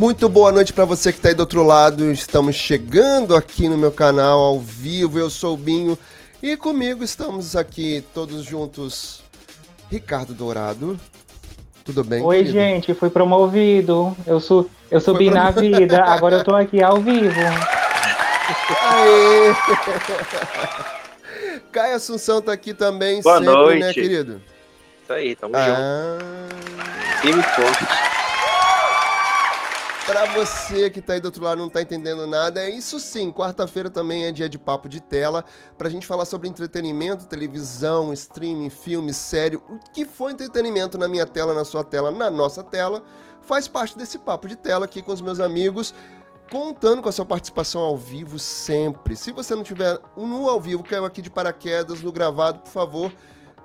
Muito boa noite para você que está aí do outro lado. Estamos chegando aqui no meu canal ao vivo. Eu sou o Binho e comigo estamos aqui todos juntos. Ricardo Dourado. Tudo bem? Oi, querido? gente, fui promovido. Eu, sou, eu subi Foi na vida, agora eu tô aqui ao vivo. Aê! Caio Assunção tá aqui também, Boa sempre, né, noite. né, querido? Isso aí, tamo ah... junto. Time forte. Pra você que tá aí do outro lado não tá entendendo nada, é isso sim. Quarta-feira também é dia de papo de tela, pra gente falar sobre entretenimento, televisão, streaming, filme, série, o que for entretenimento na minha tela, na sua tela, na nossa tela, faz parte desse papo de tela aqui com os meus amigos, contando com a sua participação ao vivo sempre. Se você não tiver no ao vivo, caiu aqui de paraquedas, no gravado, por favor,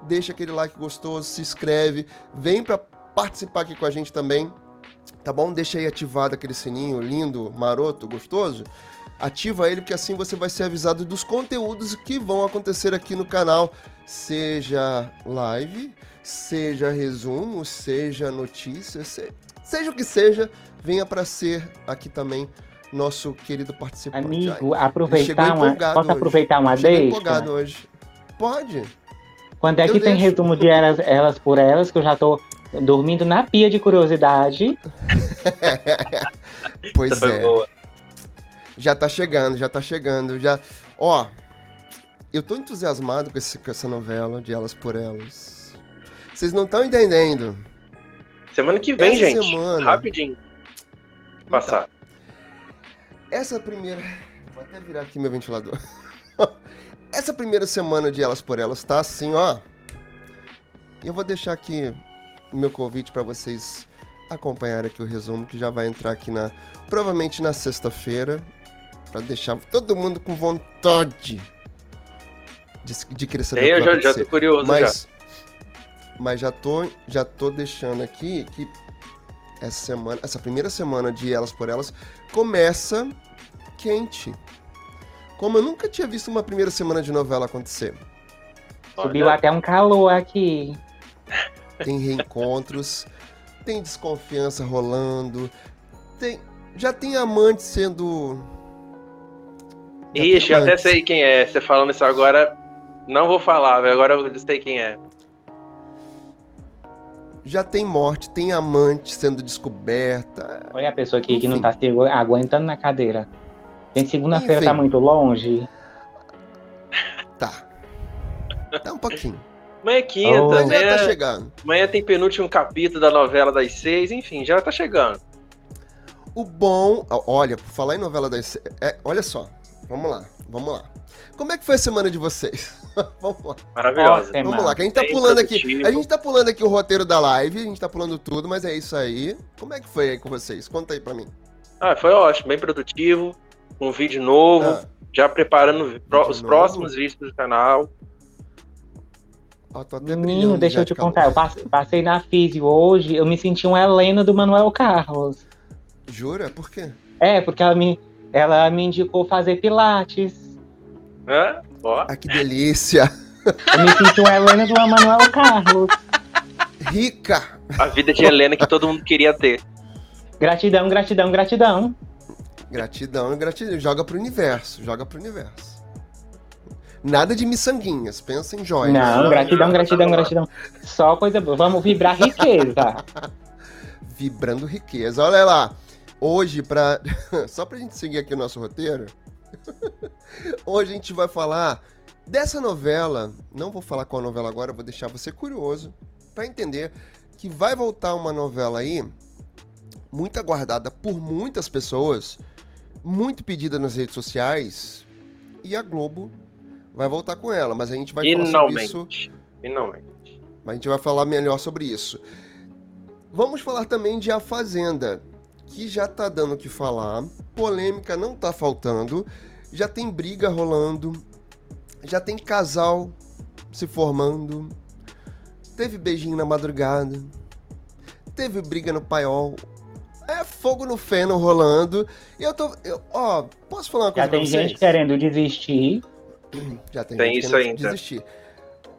deixa aquele like gostoso, se inscreve, vem pra participar aqui com a gente também tá bom? Deixa aí ativado aquele sininho lindo, maroto, gostoso. Ativa ele, porque assim você vai ser avisado dos conteúdos que vão acontecer aqui no canal, seja live, seja resumo, seja notícia, seja o que seja, venha para ser aqui também nosso querido participante. Amigo, aproveitar uma, posso hoje. aproveitar uma deixa? empolgado hoje. Pode. Quando é que Eu tem deixo. resumo de elas, elas por elas, que eu já tô dormindo na pia de curiosidade. pois é. Boa. Já tá chegando, já tá chegando. Já. Ó, eu tô entusiasmado com, esse, com essa novela de Elas por Elas. Vocês não estão entendendo. Semana que vem, essa gente. Semana... Rapidinho. Passar. Essa primeira. Vou até virar aqui meu ventilador. essa primeira semana de Elas por Elas tá assim, ó. Eu vou deixar aqui meu convite para vocês acompanharem aqui o resumo que já vai entrar aqui na provavelmente na sexta-feira para deixar todo mundo com vontade de, de saber Eu já, já tô curioso mas, já. Mas já tô já tô deixando aqui que essa semana, essa primeira semana de Elas por Elas começa quente. Como eu nunca tinha visto uma primeira semana de novela acontecer. Subiu até um calor aqui tem reencontros, tem desconfiança rolando, tem já tem amante sendo. Ixi, eu até sei quem é. Você falando isso agora, não vou falar, velho. Agora eu sei quem é. Já tem morte, tem amante sendo descoberta. Olha a pessoa aqui Enfim. que não tá se aguentando na cadeira. Tem segunda-feira, tá muito longe. Tá. Tá um pouquinho. Amanhã é quinta, oh. amanhã, já tá chegando. Amanhã tem penúltimo capítulo da novela das seis, enfim, já tá chegando. O bom, olha, por falar em novela das seis, é, olha só, vamos lá, vamos lá. Como é que foi a semana de vocês? vamos lá. Maravilhosa. Vamos lá, que a gente tá pulando aqui. A gente tá pulando aqui o roteiro da live, a gente tá pulando tudo, mas é isso aí. Como é que foi aí com vocês? Conta aí pra mim. Ah, foi ótimo, bem produtivo, um vídeo novo, ah. já preparando vídeo os novo. próximos vídeos do canal. Ó, Menino, deixa eu te contar. Eu passei na físico hoje, eu me senti uma Helena do Manuel Carlos. Jura? Por quê? É, porque ela me, ela me indicou fazer pilates. Hã? Ó. Ah, que delícia! Eu me senti uma Helena do Manuel Carlos. Rica! A vida de Helena que todo mundo queria ter. Gratidão, gratidão, gratidão. Gratidão, gratidão. Joga pro universo, joga pro universo. Nada de miçanguinhas, pensa em joias. Não, gratidão, gratidão, gratidão. Só coisa boa. Vamos vibrar riqueza. Vibrando riqueza. Olha lá. Hoje, pra... só pra gente seguir aqui o nosso roteiro, hoje a gente vai falar dessa novela. Não vou falar qual novela agora, vou deixar você curioso para entender que vai voltar uma novela aí muito aguardada por muitas pessoas, muito pedida nas redes sociais, e a Globo vai voltar com ela, mas a gente vai Finalmente. falar sobre isso. Finalmente. Mas a gente vai falar melhor sobre isso. Vamos falar também de A Fazenda, que já tá dando o que falar, polêmica não tá faltando, já tem briga rolando, já tem casal se formando, teve beijinho na madrugada, teve briga no paiol, é fogo no feno rolando. E eu tô. Eu, ó, posso falar uma coisa Já tem gente querendo desistir. Já tem, tem isso ainda. Desistir.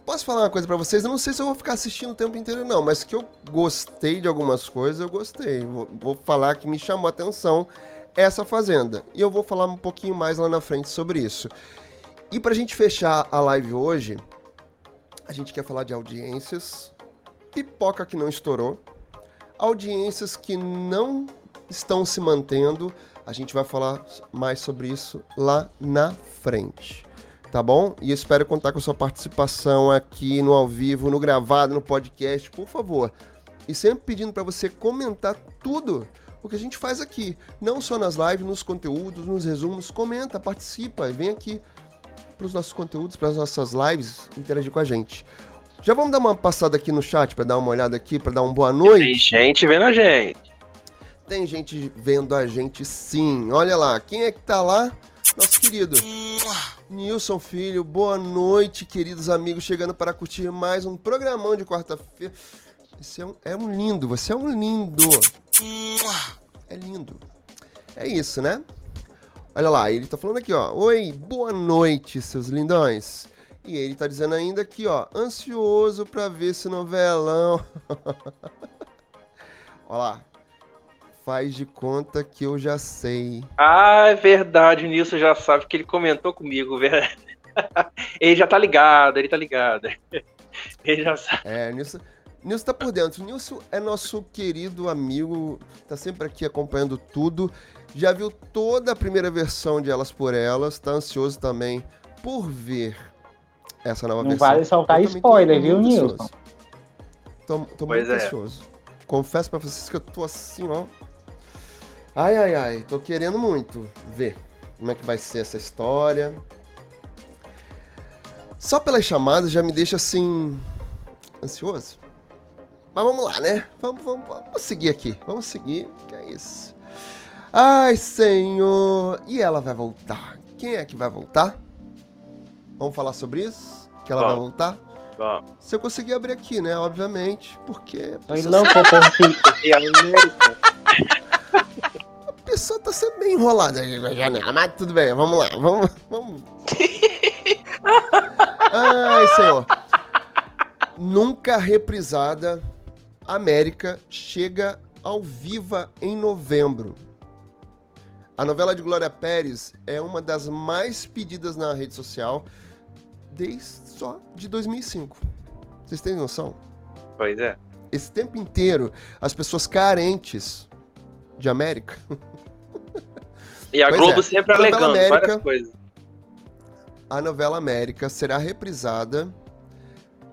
posso falar uma coisa para vocês? Eu não sei se eu vou ficar assistindo o tempo inteiro, não, mas que eu gostei de algumas coisas, eu gostei. Vou, vou falar que me chamou a atenção essa fazenda. E eu vou falar um pouquinho mais lá na frente sobre isso. E pra gente fechar a live hoje, a gente quer falar de audiências, pipoca que não estourou, audiências que não estão se mantendo. A gente vai falar mais sobre isso lá na frente. Tá bom? E espero contar com a sua participação aqui no ao vivo, no gravado, no podcast, por favor. E sempre pedindo para você comentar tudo o que a gente faz aqui, não só nas lives, nos conteúdos, nos resumos, comenta, participa, vem aqui para os nossos conteúdos, para as nossas lives, interagir com a gente. Já vamos dar uma passada aqui no chat para dar uma olhada aqui, para dar uma boa noite. Tem gente vendo a gente. Tem gente vendo a gente sim. Olha lá, quem é que tá lá? Nosso querido Nilson Filho. Boa noite, queridos amigos, chegando para curtir mais um programão de quarta-feira. Você é um, é um lindo, você é um lindo. É lindo. É isso, né? Olha lá, ele tá falando aqui, ó. Oi, boa noite, seus lindões. E ele tá dizendo ainda aqui, ó, ansioso pra ver esse novelão. Olha lá. Faz de conta que eu já sei. Ah, é verdade, o Nilson já sabe que ele comentou comigo, velho. ele já tá ligado, ele tá ligado. Ele já sabe. É, Nilson, Nilson tá por dentro. Nilson é nosso querido amigo, tá sempre aqui acompanhando tudo. Já viu toda a primeira versão de Elas por Elas, tá ansioso também por ver essa nova Não versão. Não vale soltar spoiler, viu, Nilson? Tô, tô muito é. ansioso. Confesso pra vocês que eu tô assim, ó. Ai, ai, ai. Tô querendo muito ver como é que vai ser essa história. Só pelas chamadas já me deixa assim. ansioso. Mas vamos lá, né? Vamos, vamos, vamos seguir aqui. Vamos seguir, que é isso. Ai, Senhor. E ela vai voltar. Quem é que vai voltar? Vamos falar sobre isso? Que ela Bom. vai voltar? Bom. Se eu conseguir abrir aqui, né? Obviamente, porque. Ai, não, porque A pessoa tá sendo bem enrolada na janela, mas tudo bem, vamos lá, vamos. vamos. Ai, Senhor. Nunca reprisada América chega ao Viva em novembro. A novela de Glória Pérez é uma das mais pedidas na rede social desde só de 2005. Vocês têm noção? Pois é. Esse tempo inteiro, as pessoas carentes de América. E a pois Globo é. sempre a alegando América, várias coisas. A novela América será reprisada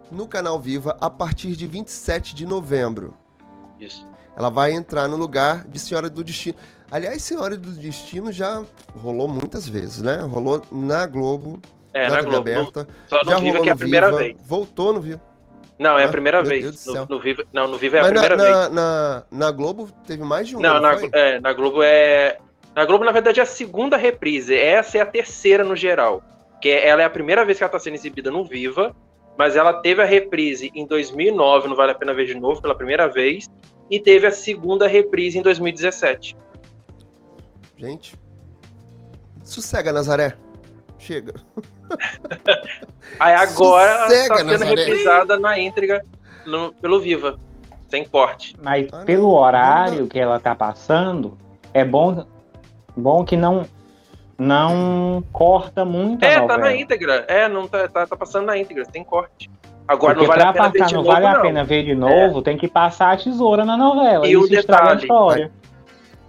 no canal Viva a partir de 27 de novembro. Isso. Ela vai entrar no lugar de Senhora do Destino. Aliás, Senhora do Destino já rolou muitas vezes, né? Rolou na Globo, é, na, na Globo. Aberta, só no já Viva que é a primeira Viva, vez. Voltou no Viva. Não, é a primeira ah, vez. No, no, Viva, não, no Viva é Mas a primeira na, vez. Na, na, na, Globo teve mais de um. Não, na, é, na Globo é. Na Globo, na verdade, é a segunda reprise. Essa é a terceira no geral. Que ela é a primeira vez que ela está sendo exibida no Viva mas ela teve a reprise em 2009, não vale a pena ver de novo, pela primeira vez, e teve a segunda reprise em 2017. Gente, sossega, Nazaré. Chega. Aí agora sossega, tá sendo Nazaré. reprisada na íntegra no, pelo Viva, sem corte. Mas ah, pelo horário que ela tá passando, é bom, bom que não não corta muito é, a novela. tá na íntegra. É, não tá, tá, tá passando na íntegra, tem corte. Agora Porque não vale a pena passar, ver de não novo, vale não. a pena ver de novo, é. tem que passar a tesoura na novela. E isso um detalhe, a história.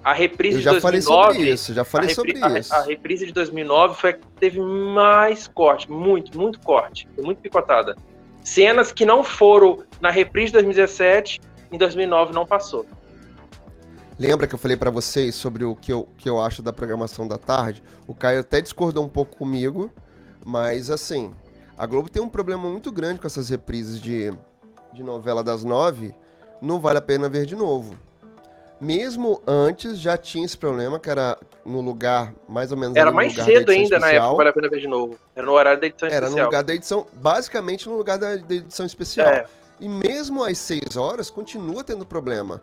A reprise Eu já de 2009, falei sobre isso, já falei repri, sobre a, isso. A, reprise de 2009 foi a que teve mais corte, muito, muito corte, foi muito picotada. Cenas que não foram na reprise de 2017, em 2009 não passou. Lembra que eu falei para vocês sobre o que eu, que eu acho da programação da tarde? O Caio até discordou um pouco comigo, mas assim, a Globo tem um problema muito grande com essas reprises de, de novela das nove. Não vale a pena ver de novo. Mesmo antes já tinha esse problema, que era no lugar mais ou menos. Era mais cedo ainda especial. na época, vale a pena ver de novo. Era no horário da edição era especial. Era no lugar da edição, basicamente no lugar da, da edição especial. É. E mesmo às seis horas, continua tendo problema.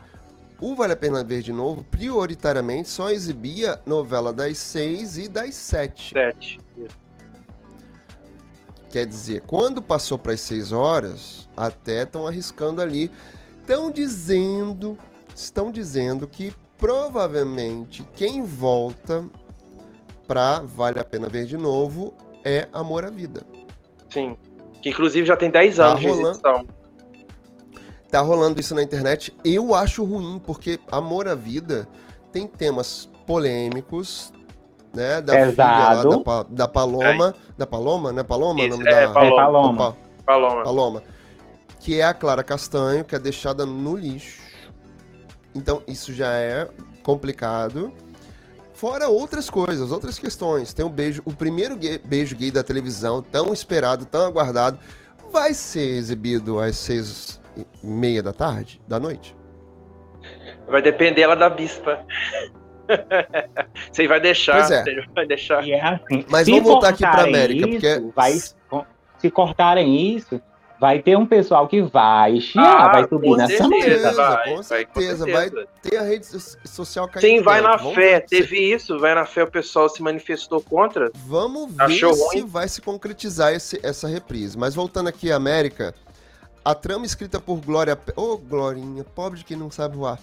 O Vale a Pena Ver de Novo, prioritariamente, só exibia novela das seis e das sete. Sete. Quer dizer, quando passou para as 6 horas, até estão arriscando ali. Estão dizendo, estão dizendo que provavelmente quem volta pra Vale a Pena Ver de novo é Amor à Vida. Sim. Que inclusive já tem 10 anos Tá de rolando. Tá rolando isso na internet. Eu acho ruim, porque Amor à Vida tem temas polêmicos, né? Da filha lá, Pesado. da, Pa- da Paloma. Da Paloma, né? Paloma? o Isso, nome é, da... Paloma. É Paloma. Opa, Paloma. Paloma. Que é a Clara Castanho, que é deixada no lixo. Então, isso já é complicado. Fora outras coisas, outras questões. Tem o beijo, o primeiro gay- beijo gay da televisão, tão esperado, tão aguardado, vai ser exibido às seis e meia da tarde, da noite. Vai depender ela da bispa. Você vai deixar. Pois é. Você vai deixar. E é assim, Mas se vamos voltar aqui pra cortarem América, isso, porque- vai, se cortarem isso, vai ter um pessoal que vai chiar, Ah, vai subir com nessa certeza, mesa. vai, vai, com vai, com certeza, certeza. Tem a rede so- social caindo Sim, vai na Vamos fé. ver Teve isso, vai na fé, o pessoal se manifestou contra. Vamos ver Achou se ruim? vai se concretizar esse- essa reprise. Mas voltando aqui à América, a trama escrita por Glória... Ô, Glorinha, pobre de quem não sabe voar.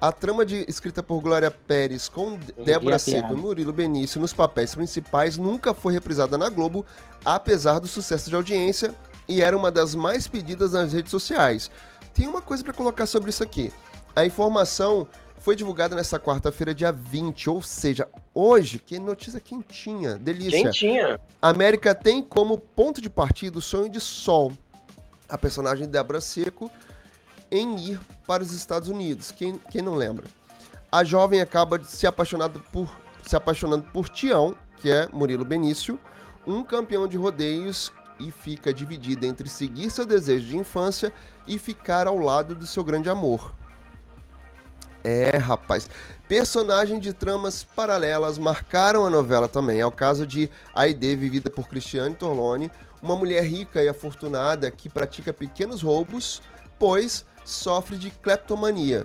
A trama de, escrita por Glória Pérez com Débora Seco e Murilo Benício nos papéis principais nunca foi reprisada na Globo, apesar do sucesso de audiência, e era uma das mais pedidas nas redes sociais. Tem uma coisa para colocar sobre isso aqui. A informação foi divulgada nesta quarta-feira, dia 20, ou seja, hoje, que notícia quentinha, delícia. Quem tinha? A América tem como ponto de partida o sonho de Sol, a personagem Débora Seco, em ir para os Estados Unidos. Quem, quem não lembra? A jovem acaba se apaixonando por se apaixonando por Tião, que é Murilo Benício, um campeão de rodeios e fica dividida entre seguir seu desejo de infância e ficar ao lado do seu grande amor. É, rapaz. Personagem de tramas paralelas marcaram a novela também. É o caso de Aide, vivida por Cristiane Torlone, uma mulher rica e afortunada que pratica pequenos roubos, pois sofre de kleptomania.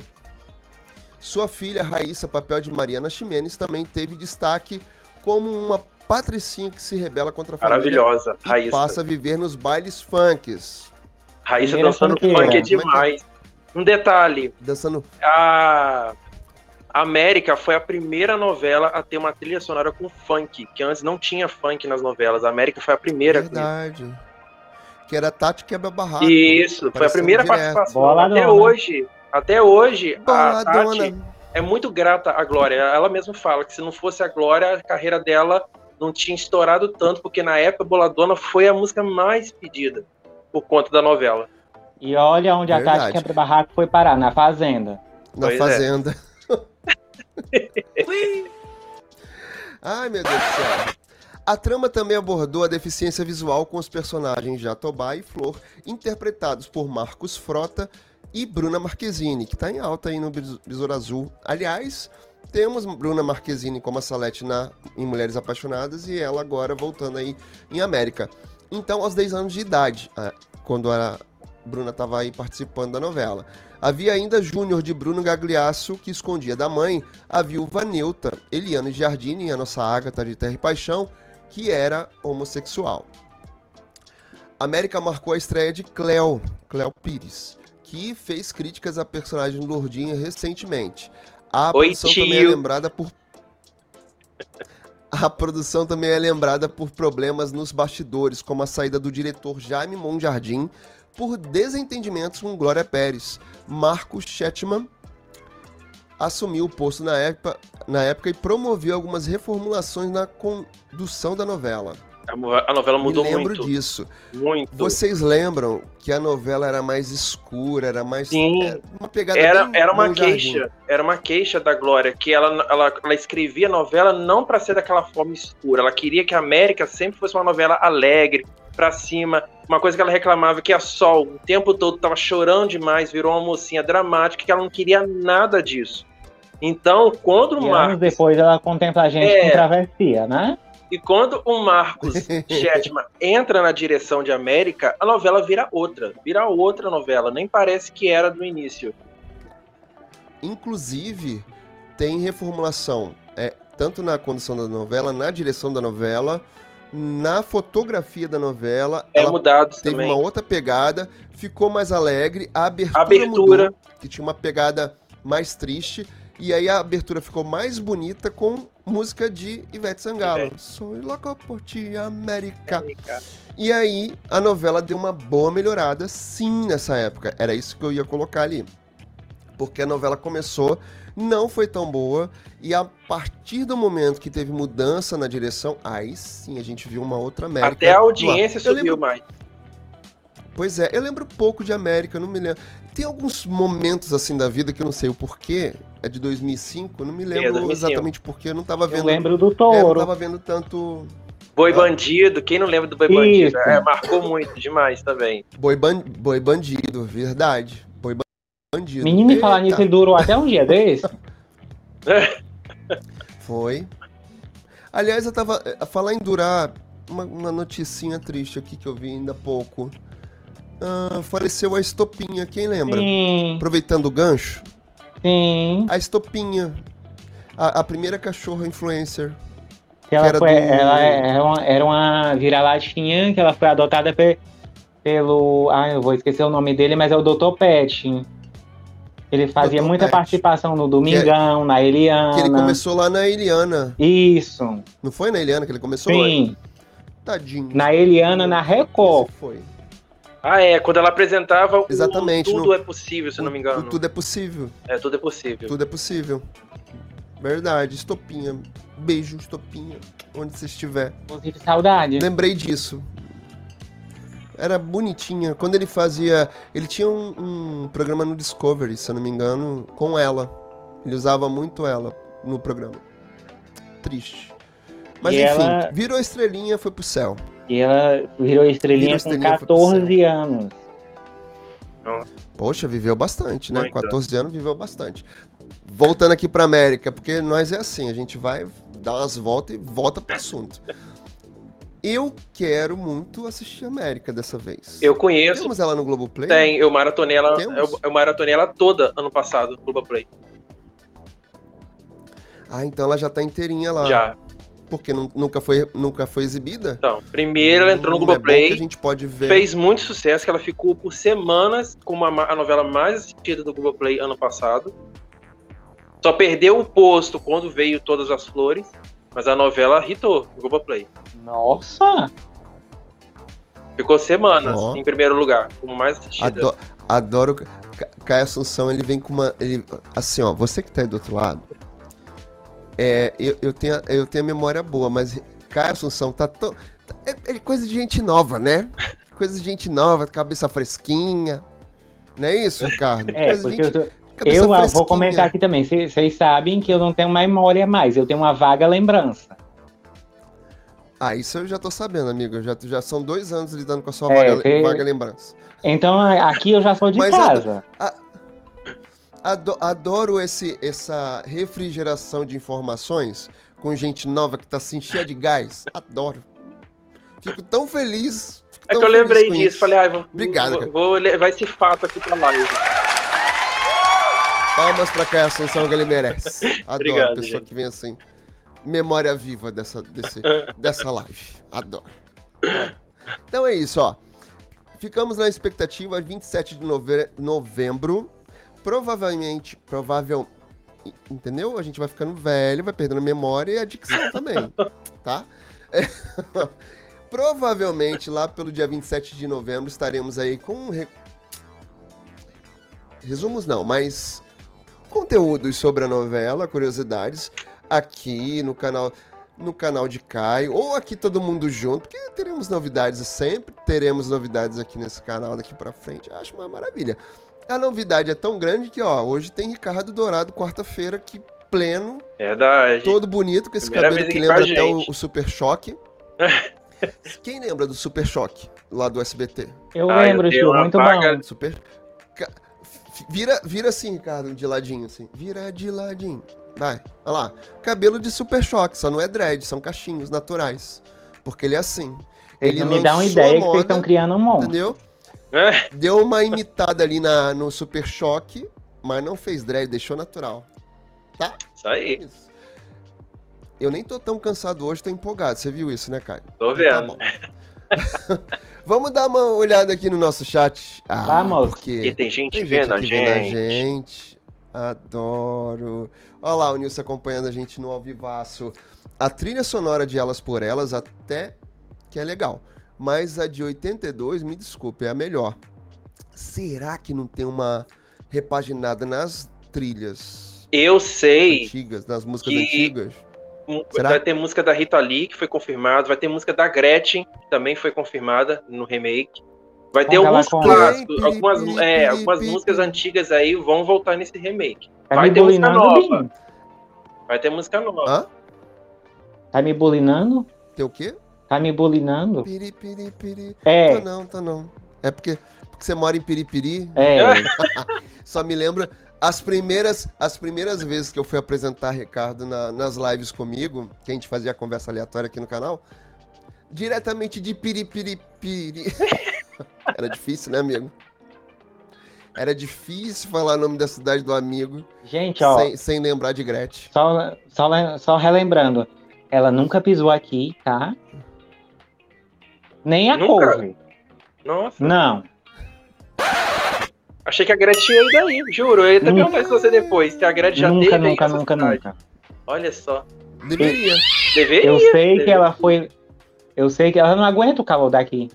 Sua filha Raíssa, papel de Mariana Ximenes, também teve destaque como uma patricinha que se rebela contra a família Maravilhosa. e Raíssa. passa a viver nos bailes funks, Raíssa dançando funk é? demais. Um detalhe: dançando a América foi a primeira novela a ter uma trilha sonora com funk, que antes não tinha funk nas novelas. A América foi a primeira. verdade. Que era Tati Quebra Barraco. Isso, foi a primeira direto. participação. Boladona. Até hoje, até hoje, a Boladona. Tati é muito grata à Glória. Ela mesma fala que se não fosse a Glória, a carreira dela não tinha estourado tanto, porque na época Boladona foi a música mais pedida por conta da novela. E olha onde a Verdade. Tati Quebra Barraco foi parar, na Fazenda. Na Pois é. fazenda. Ai, meu Deus do céu. A trama também abordou a deficiência visual com os personagens Jatobá e Flor, interpretados por Marcos Frota e Bruna Marquezine, que tá em alta aí no Bes- Besouro Azul. Aliás, temos Bruna Marquezine como a Salete na, em Mulheres Apaixonadas e ela agora voltando aí em América. Então, aos 10 anos de idade, ah, quando a Bruna estava aí participando da novela. Havia ainda Júnior de Bruno Gagliasso, que escondia da mãe a viúva Neuta, Eliane Giardini, a nossa Ágata de Terra e Paixão, que era homossexual. América marcou a estreia de Cleo, Cleo Pires, que fez críticas à personagem Lourdinha recentemente. A Oi, produção também é tio. lembrada por a produção também é lembrada por problemas nos bastidores, como a saída do diretor Jaime Monjardim por desentendimentos com Glória Pérez. Marco Chetman assumiu o posto na época, na época e promoveu algumas reformulações na condução da novela. A novela mudou Me lembro muito. disso. Muito. Vocês lembram que a novela era mais escura, era mais Sim. era uma pegada Era, era uma queixa, era uma queixa da Glória, que ela, ela, ela escrevia a novela não para ser daquela forma escura, ela queria que a América sempre fosse uma novela alegre, pra cima, uma coisa que ela reclamava que a Sol o tempo todo tava chorando demais, virou uma mocinha dramática, que ela não queria nada disso. Então, quando o E anos Marcos, depois ela contempla a gente É. com travessia, né? e quando o Marcos Chetman entra na direção de América, a novela vira outra, vira outra novela, nem parece que era do início. Inclusive, tem reformulação, é, tanto na condução da novela, na direção da novela, na fotografia da novela. É ela mudado teve também. uma outra pegada, ficou mais alegre, a abertura, Abertura. mudou, que tinha uma pegada mais triste, e aí a abertura ficou mais bonita com música de Ivete Sangalo. Ivete. Sou louco por ti, América. E aí a novela deu uma boa melhorada, sim, nessa época. Era isso que eu ia colocar ali. Porque a novela começou, não foi tão boa, e a partir do momento que teve mudança na direção, aí sim a gente viu uma outra América. Até a audiência Eu subiu lembro- mais. Pois é, eu lembro pouco de América, não me lembro. Tem alguns momentos assim da vida que eu não sei o porquê. É de 2005, eu não me lembro 2005. exatamente porquê, eu não tava Eu vendo. lembro do é, não touro. tava vendo tanto Boi Ah. Bandido, quem não lembra do Boi Isso. Bandido? É, marcou muito demais também. Boi, ban... Boi Bandido, verdade. Bandido. Menino, e falar Eita, nisso, ele durou até um dia desse. Foi. Aliás, eu tava. A falar em durar, uma, uma noticinha triste aqui que eu vi ainda há pouco. Ah, faleceu a Estopinha, quem lembra? Sim, Aproveitando o gancho, sim. a Estopinha. A, a primeira cachorra influencer. Que ela, era foi, do- ela era uma, era uma vira-latinha que ela foi adotada pe- pelo. Ah, eu vou esquecer o nome dele, mas é o Dr. Pet. Ele fazia muita Pet. participação no Domingão, na Eliana. Que ele começou lá na Eliana. Isso, Não foi na Eliana que ele começou? sim. Tadinho. Na Eliana, na Record. Foi. Ah, é, quando ela apresentava o Exatamente, Tudo no- é Possível, se eu não me O- engano. o Tudo é possível. É, Tudo é Possível. Tudo é possível. Verdade, Estopinha. Beijo, Estopinha. Onde você estiver. Inclusive, saudade. Lembrei disso. Era bonitinha. Quando ele fazia. Ele tinha um, um programa no Discovery, se eu não me engano, com ela. Ele usava muito ela no programa. Triste. Mas E enfim, ela- virou estrelinha, foi pro céu. E ela virou estrelinha Virou com estrelinha, pro 14 anos. Poxa, viveu bastante, né? Muito. 14 anos viveu bastante. Voltando aqui pra América, porque nós é assim, a gente vai dar umas voltas e volta pro assunto. Eu quero muito assistir América dessa vez. Eu conheço, Temos ela no Globoplay? tem, eu maratonei ela, eu, eu maratonei ela toda ano passado, no Globoplay. Ah, então ela já tá inteirinha lá. Já. Porque nu- nunca foi, nunca foi exibida? Então, primeiro ela entrou no Hum, é Globoplay, a gente pode ver. fez muito sucesso, que ela ficou por semanas como a, a novela mais assistida do Globoplay ano passado. Só perdeu o posto quando veio Todas as Flores, mas a novela hitou no Globoplay. Nossa! Ficou semanas Ó. em primeiro lugar, como mais assistida. Ado- adoro. Ca- Caio Assunção, ele vem com uma. Ele, assim, ó, você que tá aí do outro lado. É, eu, eu, tenho, a- eu tenho a memória boa, mas Caio Assunção tá tão. tá- É, é coisa de gente nova, né? Coisa de gente nova, cabeça fresquinha. Não é isso, Ricardo? É, Coisa porque eu, gente, tô- cabeça eu ah, vou fresquinha. comentar aqui também. Vocês sabem que eu não tenho memória mais, eu tenho uma vaga lembrança. Ah, isso eu já tô sabendo, amigo. Já, já são dois anos lidando com a sua É, vaga, você- vaga lembrança. Então a- aqui eu já sou de Mas, casa. Ado- adoro esse, essa refrigeração de informações com gente nova que tá assim, cheia de gás. Adoro. Fico tão feliz. fico É tão que eu lembrei disso, isso. falei, ah, vou, Obrigado, vou, vou levar esse fato aqui pra live. Palmas pra Caia Assunção que ele merece. Adoro Obrigado, pessoa gente. que vem assim. Memória viva dessa, desse, dessa live. Adoro. Então é isso, ó. Ficamos na expectativa 27 de nove- novembro. Provavelmente, provável, entendeu? A gente vai ficando velho, vai perdendo a memória e a dicção também, tá? É. Provavelmente lá pelo dia 27 de novembro estaremos aí com re- resumos não, mas conteúdos sobre a novela, curiosidades aqui no canal no canal de Caio ou aqui todo mundo junto, porque teremos novidades sempre, teremos novidades aqui nesse canal daqui pra frente. Acho uma maravilha. A novidade é tão grande que, ó, hoje tem Ricardo Dourado quarta-feira aqui pleno, É da. todo bonito com esse Primeira cabelo que lembra até o, o Super Choque. Quem lembra do Super Choque lá do SBT? Eu Ah, eu lembro, uma muito vaga- bom. Super. Vira, vira assim, Ricardo, de ladinho, assim. Vira de ladinho. Vai, olha lá. Cabelo de super choque, só não é dread, são cachinhos naturais. Porque ele é assim. Ele Ele me dá uma ideia a que vocês moda, estão criando um monte. Entendeu? É, Deu uma imitada ali na, no super choque, mas não fez dread, deixou natural. isso aí. Isso. Eu nem tô tão cansado hoje, tô empolgado. Você viu isso, né, Caio? Tô Tá vendo. bom. Vamos dar uma olhada aqui no nosso chat. Ah, Vamos. porque tem gente tem vendo a aqui vendo a gente. gente. Adoro. Olha lá o Nilson acompanhando a gente no Alvivaço. A trilha sonora de Elas por Elas até que é legal. Mas a de 82, me desculpe, é a melhor. Será que não tem uma repaginada nas trilhas Eu sei. antigas, nas músicas que- antigas? Um- Será? Vai ter música da Rita Lee, que foi confirmada. Vai ter música da Gretchen, que também foi confirmada no remake. Vai ter alguns clássicos, algumas, é, algumas músicas antigas aí vão voltar nesse remake. Tá Vai ter música nova. Binho? Vai ter música nova. Hã? Tá me bulinando? Tem o quê? Tá me bulinando? Piri, piri, piri. É, Tá não, tá não. É porque, porque você mora em Piripiri, é. só me lembra as primeiras, as primeiras vezes que eu fui apresentar Ricardo na- nas lives comigo, que a gente fazia conversa aleatória aqui no canal, diretamente de Piripiripiri. Era difícil, né, amigo? Era difícil falar o nome da cidade do amigo Gente, ó, sem, sem lembrar de Gretchen. só, só, só relembrando. Ela nunca pisou aqui, tá? Nem a Nunca? couve. Nossa, Não. Achei que a Gretchen ia ir daí, juro. Eu ia até perguntar isso você depois, se a Gretchen já Nunca, teve aí nunca, nunca, cidade. nunca. Olha só. Deveria. Deveria. Eu sei que deveria. ela foi. Eu sei que ela não aguenta o calor daqui.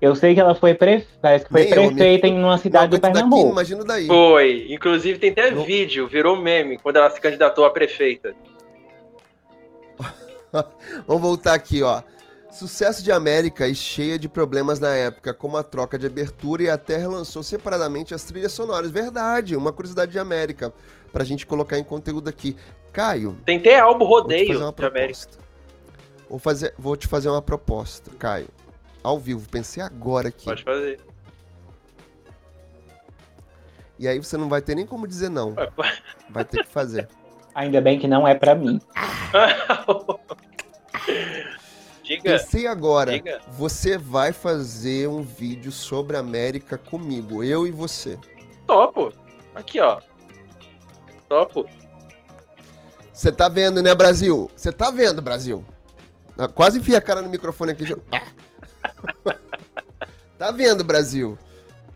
Eu sei que ela foi, pre... Parece que foi Nem eu, prefeita em uma cidade do Não, daqui, Pernambuco. imagina daí. Foi. Inclusive tem até No- vídeo, virou meme, quando ela se candidatou a prefeita. Vamos voltar aqui, ó. Sucesso de América e cheia de problemas na época, como a troca de abertura e até relançou separadamente as trilhas sonoras. Verdade, uma curiosidade de América, pra gente colocar em conteúdo aqui. Caio, Tem até álbum vou te fazer rodeio uma de América. proposta. Vou, fazer, vou te fazer uma proposta, Caio. Ao vivo, pensei agora aqui. Pode fazer. E aí você não vai ter nem como dizer não. Vai ter que fazer. Ainda bem que não é pra mim. Diga. Pensei agora. Diga. Você vai fazer um vídeo sobre a América comigo, eu e você. Topo. Aqui, ó. Topo. Você tá vendo, né, Brasil? Você tá vendo, Brasil? Ah, Quase enfia a cara no microfone aqui. Ah. tá vendo, Brasil?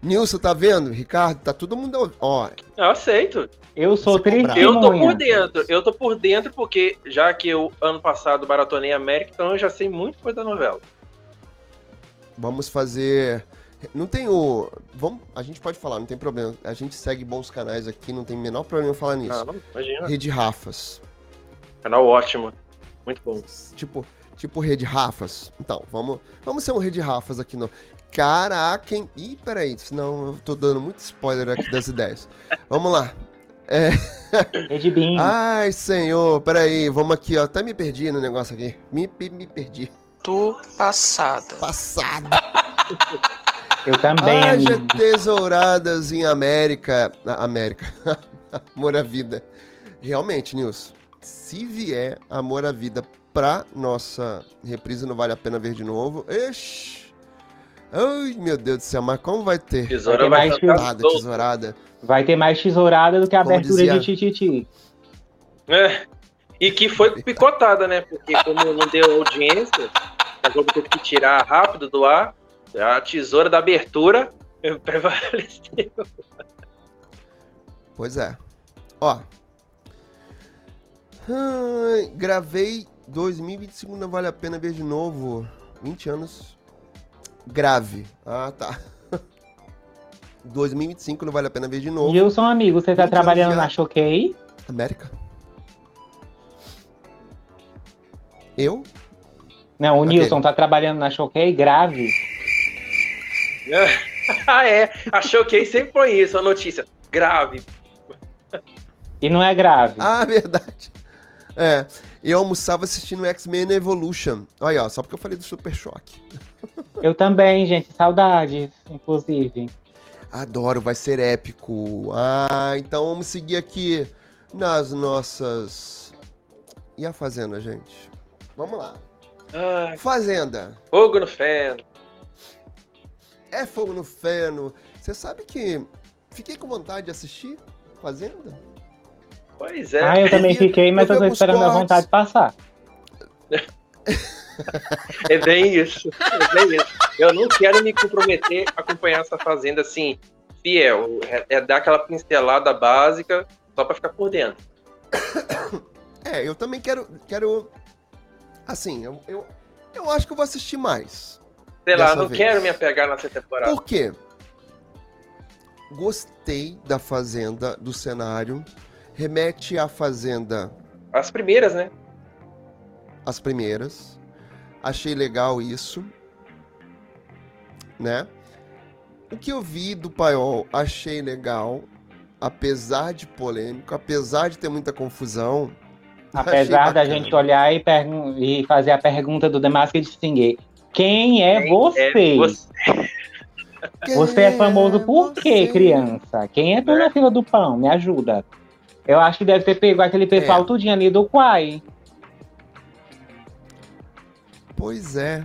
Nilson, tá vendo? Ricardo, tá todo mundo. Ó, Eu aceito. Eu sou testemunha. Eu tô por dentro. Eu tô por dentro porque, já que eu, ano passado, maratonei América, então eu já sei muito coisa da novela. vamos fazer. Não tem o. Vamos... A gente pode falar, não tem problema. A gente segue bons canais aqui, não tem o menor problema em falar nisso. Ah, não, imagina. Rede Rafas. Canal ótimo. Muito bom. Tipo, tipo Rede Rafas. Então, vamos, vamos ser um Rede Rafas aqui no. Caraca, hein? Ih, peraí, senão eu tô dando muito spoiler aqui das ideias. Vamos lá. Rede Bin. Ai, senhor, peraí, vamos aqui, ó. Até me perdi no negócio aqui. Me, me, me perdi. do passado. Passado. Eu também, Haja amigo. tesouradas em América. Na América. Amor à vida. Realmente, Nilson. Se vier Amor à vida pra nossa reprise, não vale a pena ver de novo. Ixi. Ai, meu Deus do céu, mas como vai ter? Tesoura Vai ter vai cantar tesourada. Vai ter mais tesourada do que a Como abertura dizia- de Tititi. É. E que foi picotada, né? Porque como não deu audiência, a Globo teve que tirar rápido do ar, a tesoura da abertura prevaleceu. Pois é. Ó. Ai, gravei 2025, não vale a pena ver de novo. 20 anos. Grave. Ah, tá. 2025 não vale a pena ver de novo. Gilson, amigo, você tá 20 trabalhando na Choquei? América? Eu? Não, o Aquele. Nilson tá trabalhando na Choquei grave. ah, é. Achou que aí sempre põe isso, a notícia. Grave. E não é grave. Ah, verdade. É, eu almoçava assistindo X-Men Evolution. Olha, ó, só porque eu falei do Super Choque. Eu também, gente. Saudades, inclusive. Adoro, vai ser épico. Ah, então vamos seguir aqui nas nossas. E a Fazenda, gente? Vamos lá. Ah, Fazenda. fogo no feno. É fogo no feno. Você sabe que fiquei com vontade de assistir Fazenda? Pois é. Ah, eu também fiquei, mas eu tô esperando a vontade passar. É bem isso. É bem isso. Eu não quero me comprometer a acompanhar essa fazenda assim, fiel. É, é dar aquela pincelada básica só pra ficar por dentro. É, eu também quero. quero assim, eu, eu, eu acho que eu vou assistir mais. Sei lá, não vez. quero me apegar nessa temporada. Por quê? Gostei da fazenda, do cenário. Remete à fazenda As primeiras, né? as primeiras. Achei legal isso. Né? O que eu vi do Paiol, achei legal. Apesar de polêmico, apesar de ter muita confusão. Apesar da gente olhar e, e fazer a pergunta do Demasco e distinguir. Quem é Quem você? É você. Você é famoso por quê, você? criança? Quem é tu na fila do pão? Me ajuda. Eu acho que deve ter pego aquele pessoal É. tudinho ali do Quai. Pois é.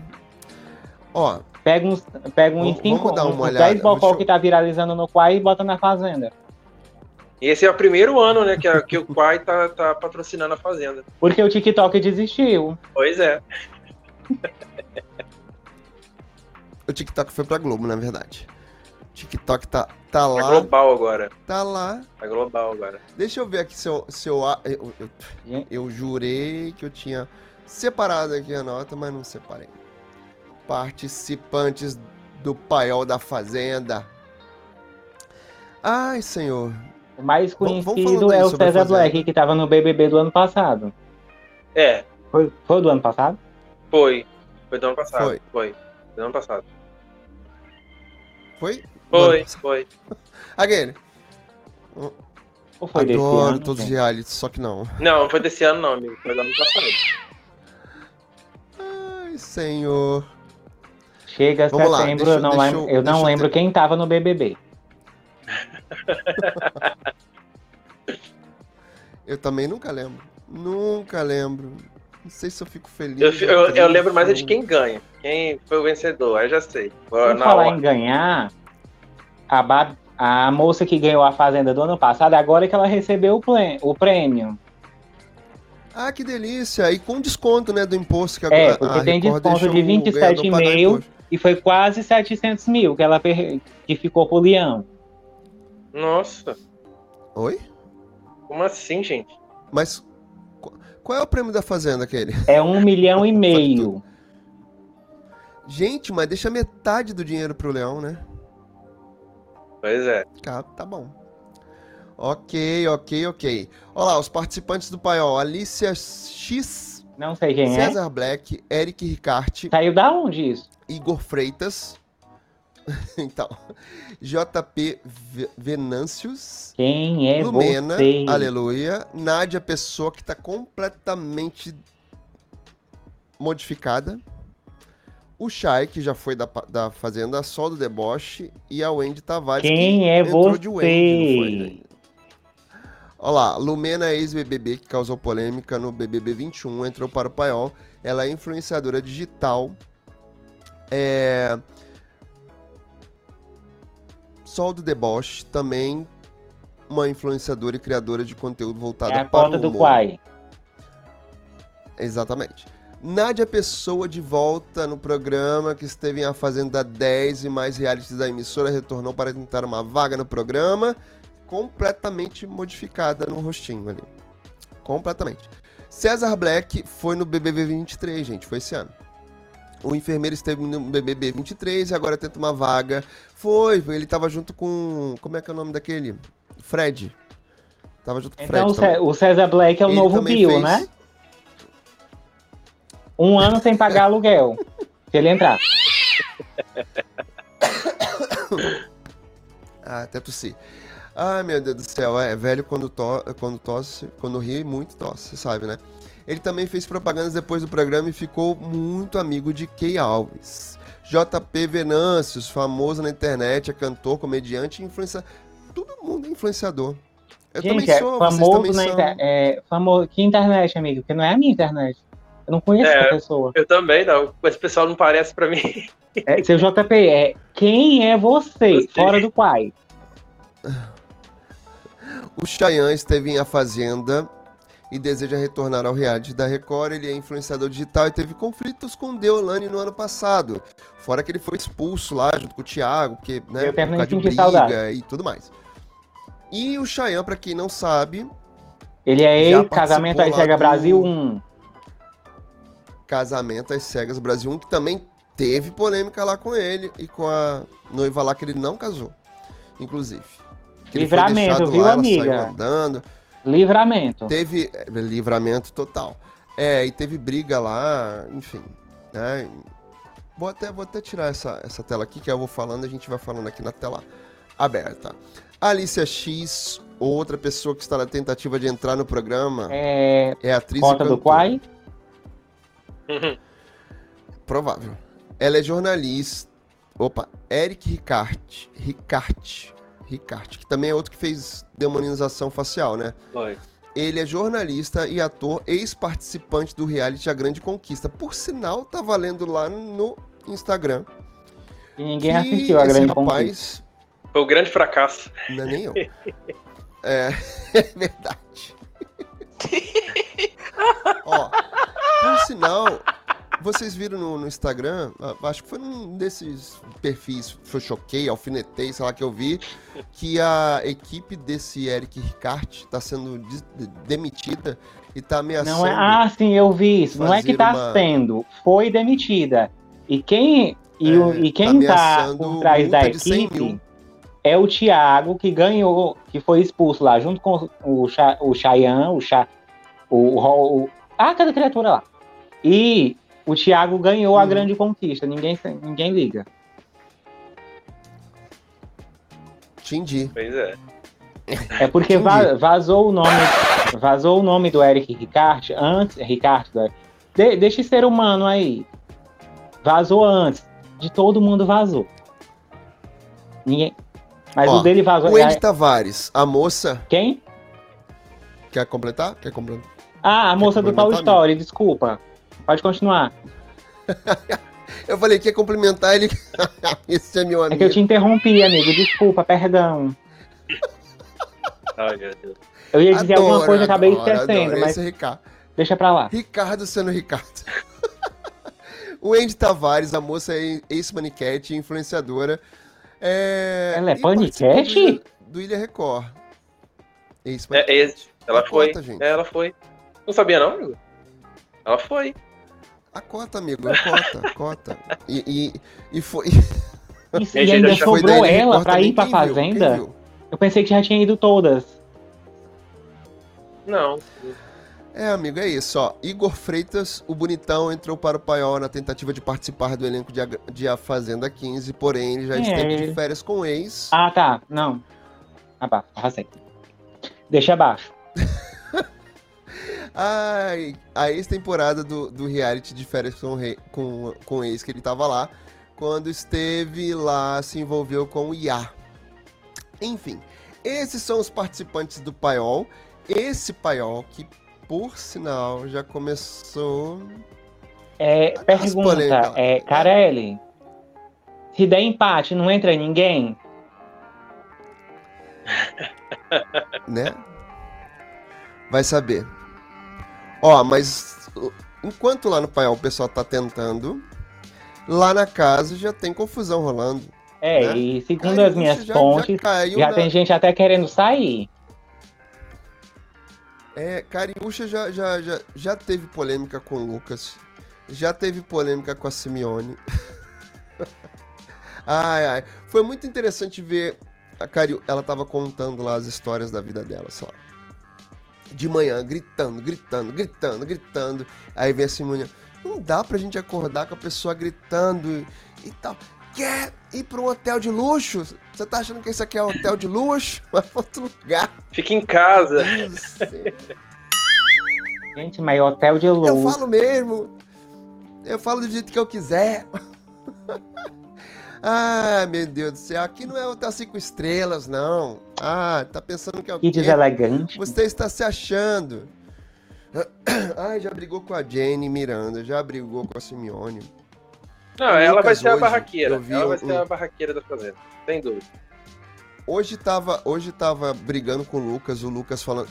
Ó, Pega uns, pega uns Vamos- 5, vamos dar uma uns olhada. 10 bocó Deixa eu- que tá viralizando no Quai e bota na fazenda. Esse é o primeiro ano, né, que, a- que o Quai tá, tá patrocinando a Fazenda. Porque o TikTok desistiu. Pois é. o TikTok foi pra Globo, na verdade. O TikTok tá, tá Tá lá, global agora. tá lá. Tá global agora. Deixa eu ver aqui se eu. Se eu, eu, eu, eu jurei que eu tinha separado aqui a nota, mas não separei. Participantes do Paiol da Fazenda. Ai, senhor. O mais conhecido é o César. Black, que tava no BBB do ano passado. É, Foi, foi do ano passado? foi. Foi do ano passado. Foi. Foi. Foi do ano passado. Foi? Foi, foi. Aquele. Ou foi desse Adoro ano? todos os realities, só que não. Não, não foi desse ano não, amigo. Foi do ano passado. Senhor. Chega Vamos lá, setembro, deixa- eu não, deixa lembro, eu- eu não eu lembro ter- quem tava no BBB. Eu também nunca lembro. Nunca lembro. Não sei se eu fico feliz. Eu, eu, eu lembro mais é de quem ganha. Quem foi o vencedor, aí já sei. Na falar hora. em ganhar, a, a moça que ganhou a Fazenda do ano passado, agora é que ela recebeu o, o prêmio. Ah, que delícia! E com desconto, né, do imposto que É, agora porque a tem Record desconto de o 27,5 ganhador pagar imposto. E foi quase 700 mil que ela per- que ficou pro Leão. Nossa, Oi? como assim, gente? Mas qu- qual é o prêmio da Fazenda aquele? É um milhão e meio. Gente, mas deixa metade do dinheiro pro Leão, né? Pois é. Tá, tá bom. Ok, ok, ok. Olha lá, os participantes do Paiol. Alicia X, Não sei quem é. César Black, Eric Ricarte, Saiu da onde isso? Igor Freitas. então, JP Venâncios. Quem é Lumena, você? aleluia. Nádia Pessoa, que tá completamente modificada. O Shai, que já foi da, da Fazenda, Sol do Deboche. E a Wendy Tavares, Quem que é de Wendy, Olha lá, Lumena, ex-BBB, que causou polêmica no BBB 21, entrou para o paiol. Ela é influenciadora digital. É... Sol do Deboche, também uma influenciadora e criadora de conteúdo voltado É a para o do. Quai. Exatamente. Nádia Pessoa de volta no programa, que esteve em A Fazenda 10 e mais realities da emissora, retornou para tentar uma vaga no programa, completamente modificada no rostinho ali. Completamente. César Black foi no BBB 23, gente, foi esse ano. O enfermeiro esteve no BBB 23 e agora tenta uma vaga. Foi, ele tava junto com. Como é que é o nome daquele? Fred. Tava junto com o Fred. Então o César Black é o Ele novo Bill, fez- né? Um ano sem pagar aluguel. Se ele entrar. Ah, até tossi. Ai, meu Deus do céu, é velho quando, to quando tosse, quando ri, muito tosse, você sabe, né? Ele também fez propagandas depois do programa e ficou muito amigo de Key Alves. JP Venâncios, famoso na internet, é cantor, comediante influencia... Todo mundo é influenciador. Eu Gente, também é sou, vocês famoso também na são. internet. É, famoso... Que internet, amigo? Porque não é a minha internet. Eu não conheço É. essa pessoa. Eu também não. Esse pessoal não parece pra mim. É, seu JP, é quem é você? Você. Fora do Quai. O Chayanne esteve em A Fazenda e deseja retornar ao reality da Record. Ele é influenciador digital e teve conflitos com Deolane no ano passado. Fora que ele foi expulso lá junto com o Thiago, porque, né, por causa de briga saudade. e tudo mais. E o Chayanne, pra quem não sabe, Ele é ex-casamento aí participou lá Cega do- Brasil 1. Casamento às Cegas Brasil 1, que também teve polêmica lá com ele e com a noiva lá que ele não casou, inclusive. Que Livramento, viu, lá, amiga? saiu andando. Livramento. Teve é, livramento total. É, e teve briga lá, enfim. Né? Vou, até, vou até tirar essa, essa tela aqui, que eu vou falando, a gente vai falando aqui na tela aberta. Alicia X, outra pessoa que está na tentativa de entrar no programa, é, É, atriz Cota do. Quai. Provável. Ela é jornalista. Opa, Eric Ricart. Ricart. Ricart, que também é outro que fez demonização facial, né? Foi. Ele é jornalista e ator, ex-participante do reality A Grande Conquista. Por sinal, tá valendo lá no Instagram. E ninguém que assistiu a grande conquista. rapaz, Foi o grande fracasso. Não é nem eu. é, é verdade. Ó, por sinal, vocês viram no, no Instagram, ah, acho que foi num desses perfis, foi choquei, alfinetei, sei lá que eu vi, que a equipe desse Eric Ricart tá sendo des- de- demitida e tá ameaçando. Não é, ah, sim, eu vi isso. Não é que fazer tá uma- sendo, foi demitida. E quem, e, É, o- e tá quem tá, ameaçando por trás da multa de 100 equipe é o Thiago, que ganhou, que foi expulso lá junto com o, Cha, o Chayanne, o, Cha, o, o, o Ah, cada criatura lá. E o Thiago ganhou a grande conquista. Ninguém, ninguém liga. Entendi. Pois é. É porque va- vazou o nome, vazou o nome do Eric Ricard antes, Ricard, né? De, deixa esse ser humano aí. Vazou antes. De todo mundo vazou. Ninguém. Mas Ó, o dele vazou. O Andy É- Tavares, a moça. Quem? Quer completar? Quer completar? Ah, a moça do complementar, Story, desculpa. Pode continuar. Eu falei que ia complementar ele. Esse é meu É amigo. que eu te interrompi, amigo. Desculpa, perdão. Ai, meu Deus. Eu ia dizer alguma Adoro, coisa e acabei esquecendo, adoro. mas Esse é Ricardo. deixa pra lá. Ricardo sendo Ricardo. o Andy Tavares, a moça é ex-maniquete, influenciadora. É... Ela é paniquete? Do, do Ilha Record. É, Ex-maniquete. esse. Ela A foi. gente. É, ela foi. Não sabia, não, amigo? Ela foi. A cota, amigo, a cota, cota. E, e, e foi. E, e ainda sobrou ela pra ir pra viu? Fazenda? viu? Eu pensei que já tinha ido todas. Não. É, amigo, é isso, ó. Igor Freitas, o bonitão, entrou para o paiol na tentativa de participar do elenco de A, de A Fazenda 15, porém ele já Quem esteve é de férias com o ex. Ah, tá. Não. Abaixo, arrasei. Deixa abaixo. Ai, a ex-temporada do, do reality de férias com, com, com ex que ele tava lá, quando esteve lá, se envolveu com o Iá. Enfim, esses são os participantes do paiol. Esse paiol que, por sinal, já começou... É, pergunta, é, Carelli, se der empate, não entra ninguém? né? Vai saber. Ó, mas enquanto lá no paiol o pessoal tá tentando, lá na casa já tem confusão rolando. É, Né? e segundo Cariúcha as minhas já- fontes, já já na- tem gente até querendo sair. É, Cariúcha já, já, já, já teve polêmica com o Lucas. Já teve polêmica com a Simeone. ai, ai. Foi muito interessante ver a Cariú. Ela tava contando lá as histórias da vida dela, sei lá. De manhã, gritando, gritando, gritando, gritando. Aí vem a Simone. Não dá pra gente acordar com a pessoa gritando e tal. Quer ir pra um hotel de luxo? Você tá achando que isso aqui é um hotel de luxo? Vai pra outro lugar. Fica em casa. Gente, mas hotel de Eu luxo. falo mesmo. Eu falo do jeito que eu quiser. ah, meu Deus do céu. Aqui não é hotel cinco estrelas, não. Ah, tá pensando que é o Que deselegante. Você está se achando. Ai, já brigou com a Jenny Miranda, já brigou com a Simeone. Não, ela vai Lucas ser a barraqueira. Ela vai um- ser a barraqueira da fazenda. Sem dúvida. Hoje tava, hoje tava brigando com o Lucas, o Lucas falando.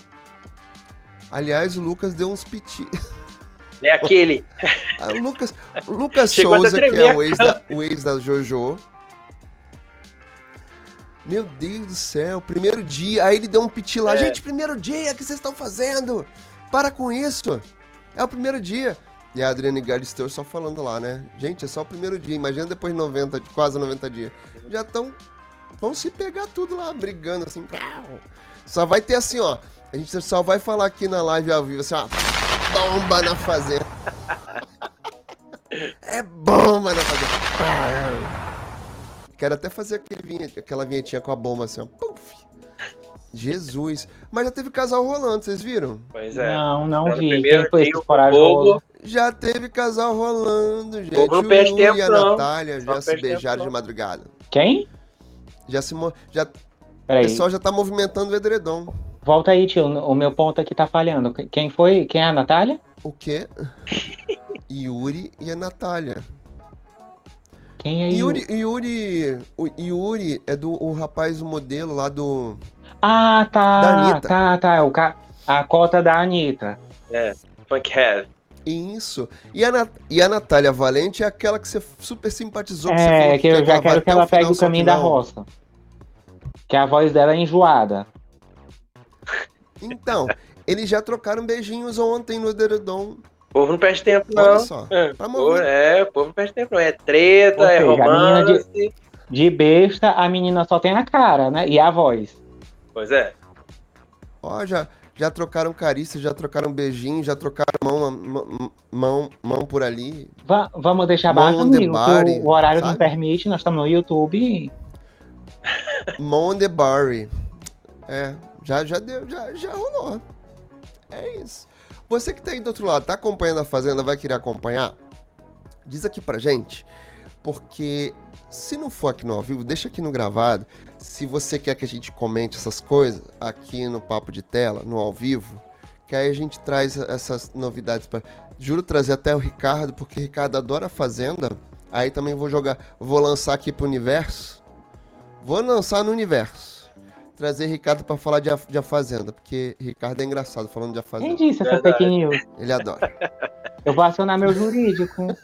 Aliás, o Lucas deu uns piti. É aquele. Ah, o Lucas, o Lucas Chegou Souza, que é o ex, da, o ex da JoJo. Meu Deus do céu, primeiro dia. Aí ele deu um piti lá. É. Gente, primeiro dia, o que vocês estão fazendo? Para com isso. É o primeiro dia. E a Adriane Galisteu só falando lá, né? Gente, é só o primeiro dia. Imagina depois de 90, de quase 90 dias. Já estão. Vão se pegar tudo lá, brigando assim. Só vai ter assim, ó. A gente só vai falar aqui na live ao vivo, assim, ó. Bomba na fazenda. É bomba na fazenda. Quero até fazer aquele vinheta, aquela vinhetinha com a bomba assim, ó. Puf. Jesus. Mas já teve casal rolando, vocês viram? Pois é. Não, não vi. primeiro Quem foi o corajoso? povo- Já teve casal rolando, gente. não O perde Yuri e a tempo, não. Natália já Não se tempo, beijaram não. de madrugada. Quem? Já se. mo- Já, o Peraí. pessoal já tá movimentando o edredom. Volta aí, tio. O meu ponto aqui tá falhando. Quem foi? Quem é a Natália? O quê? Yuri e a Natália. Quem é Yuri, Yuri, o Yuri é do o rapaz, o modelo lá do. Ah, Da tá. Tá, tá. O ca... A cota da Anitta. Funkhead. Isso. E a, Nat- e a Natália Valente é aquela que você super simpatizou. que você É, falou que eu já quero que ela final, pegue o que caminho da não. roça. Que a voz dela é enjoada. Então, eles já trocaram beijinhos ontem no Edredom. O povo não perde tempo, Olha não. só. É, pô, mover. é, o povo não perde tempo, não. É treta, Ou é seja, menina de- romance. De besta, a menina só tem a cara, né? E a voz. Pois é. Ó, já, já trocaram carícia, já trocaram beijinho, já trocaram mão, mão, mão, mão por ali. Va- vamos deixar baixo, amigo, que body, o, horário não sabe? permite. Nós estamos no YouTube. Mão on the body. É, já, já deu, já, já rolou. É isso. Você que tá aí do outro lado, tá acompanhando a Fazenda, vai querer acompanhar? Diz aqui pra gente, porque se não for aqui no ao vivo, deixa aqui no gravado. Se você quer que a gente comente essas coisas aqui no Papo de Tela, no ao vivo, que aí a gente traz essas novidades para. Juro trazer até o Ricardo, porque o Ricardo adora a Fazenda. Aí também vou jogar, vou lançar aqui pro universo. Vou lançar no universo. Trazer Ricardo pra falar de a, de a Fazenda, porque Ricardo é engraçado falando de a Quem Fazenda. disse essa fake news? Ele adora. Eu vou acionar meu jurídico.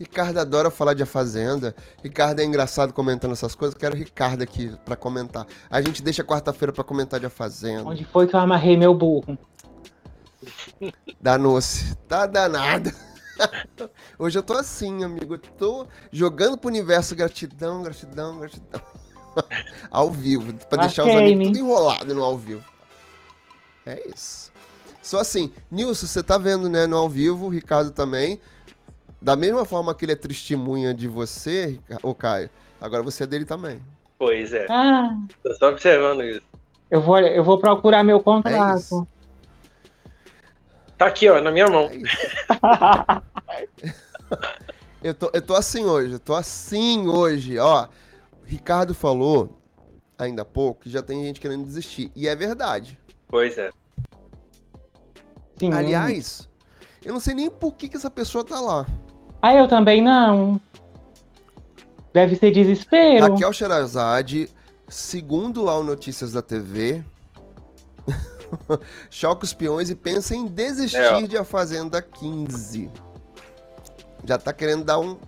Ricardo adora falar de A Fazenda. Ricardo é engraçado comentando essas coisas. Quero Ricardo aqui pra comentar. A gente deixa quarta-feira pra comentar de A Fazenda. Onde foi que eu amarrei meu burro? Danou-se. Tá danado. Hoje eu tô assim, amigo. Eu tô jogando pro universo gratidão, gratidão, gratidão. ao vivo. Pra deixar os amigos tudo enrolado no ao vivo. É isso. Só assim, Nilson, você tá vendo, né, no ao vivo, o Ricardo também. Da mesma forma que ele é testemunha de você, ô Caio, agora você é dele também. Pois é. Ah, Tô só observando isso. eu vou, eu vou procurar meu É contrato. isso. Tá aqui, ó, na minha mão. É. Eu tô, eu tô assim hoje, eu tô assim hoje, ó. Ricardo falou, ainda há pouco, que já tem gente querendo desistir. E é verdade. Pois é. Sim. Aliás, eu não sei nem por que, que essa pessoa tá lá. Ah, eu também não. Deve ser desespero. Raquel Sherazade, segundo lá o Notícias da TV, choca os peões e pensa em desistir É, de A Fazenda 15. Já tá querendo dar um.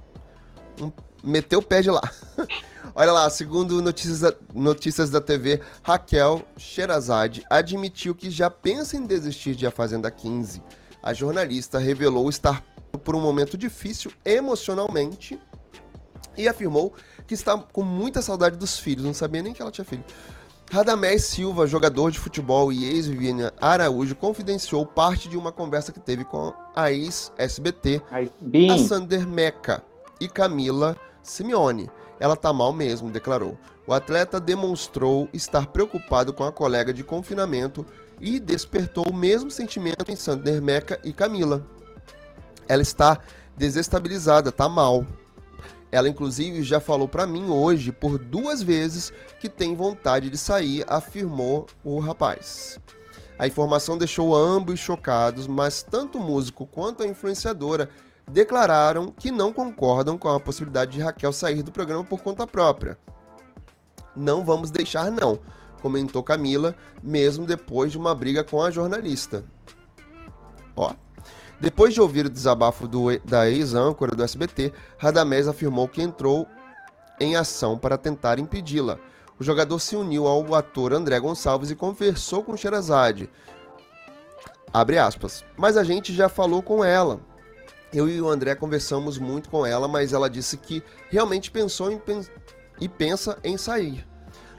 um meter o pé de lá. Olha lá, segundo notícias da, notícias da TV, Raquel Sherazade admitiu que já pensa em desistir de A Fazenda 15. A jornalista revelou estar por um momento difícil emocionalmente e afirmou que está com muita saudade dos filhos. Não sabia nem que ela tinha filho. Radamés Silva, jogador de futebol e ex-Viviane Araújo, confidenciou parte de uma conversa que teve com a ex-SBT, a Sander Meca e Camila Simeone. Ela tá mal mesmo, declarou. O atleta demonstrou estar preocupado com a colega de confinamento e despertou o mesmo sentimento em Sander Meca e Camila. Ela está desestabilizada, tá mal. Ela inclusive já falou pra mim hoje por duas vezes que tem vontade de sair, afirmou o rapaz. A informação deixou ambos chocados, mas tanto o músico quanto a influenciadora declararam que não concordam com a possibilidade de Raquel sair do programa por conta própria. Não vamos deixar, não, comentou Camila, mesmo depois de uma briga com a jornalista. Ó. Depois de ouvir o desabafo do, da ex-âncora do SBT, Radamés afirmou que entrou em ação para tentar impedi-la. O jogador se uniu ao ator André Gonçalves e conversou com Sherazade. Abre aspas. Mas a gente já falou com ela. Eu e o André conversamos muito com ela, mas ela disse que realmente pensou em e pensa em sair.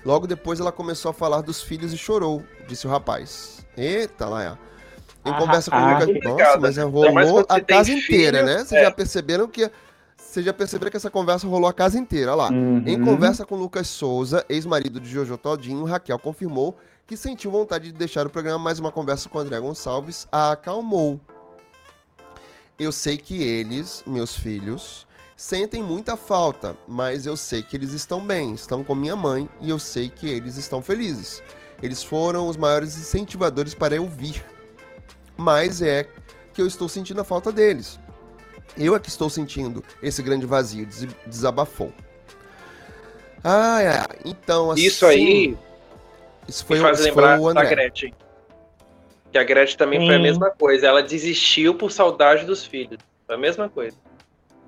Logo depois ela começou a falar dos filhos e chorou, disse o rapaz. Eita é. Em Ah, conversa com ah, o Lucas. Nossa, mas rolou você a casa inteira, filho, né? Vocês é. já perceberam que. Vocês já perceberam que essa conversa rolou a casa inteira, olha lá. Uhum. Em conversa com Lucas Souza, ex-marido de Jojo Todinho, Raquel confirmou que sentiu vontade de deixar o programa, mas uma conversa com André Gonçalves a acalmou. Eu sei que eles, meus filhos, sentem muita falta, mas eu sei que eles estão bem, estão com minha mãe e eu sei que eles estão felizes. Eles foram os maiores incentivadores para eu vir. Mas é que eu estou sentindo a falta deles. Eu é que estou sentindo esse grande vazio, des- desabafou. Ai, ai, então assim. Isso aí Isso foi, faz isso foi lembrar o da. Gretchen. Que a Gretchen também foi a Sim. mesma coisa. Ela desistiu por saudade dos filhos. Foi a mesma coisa.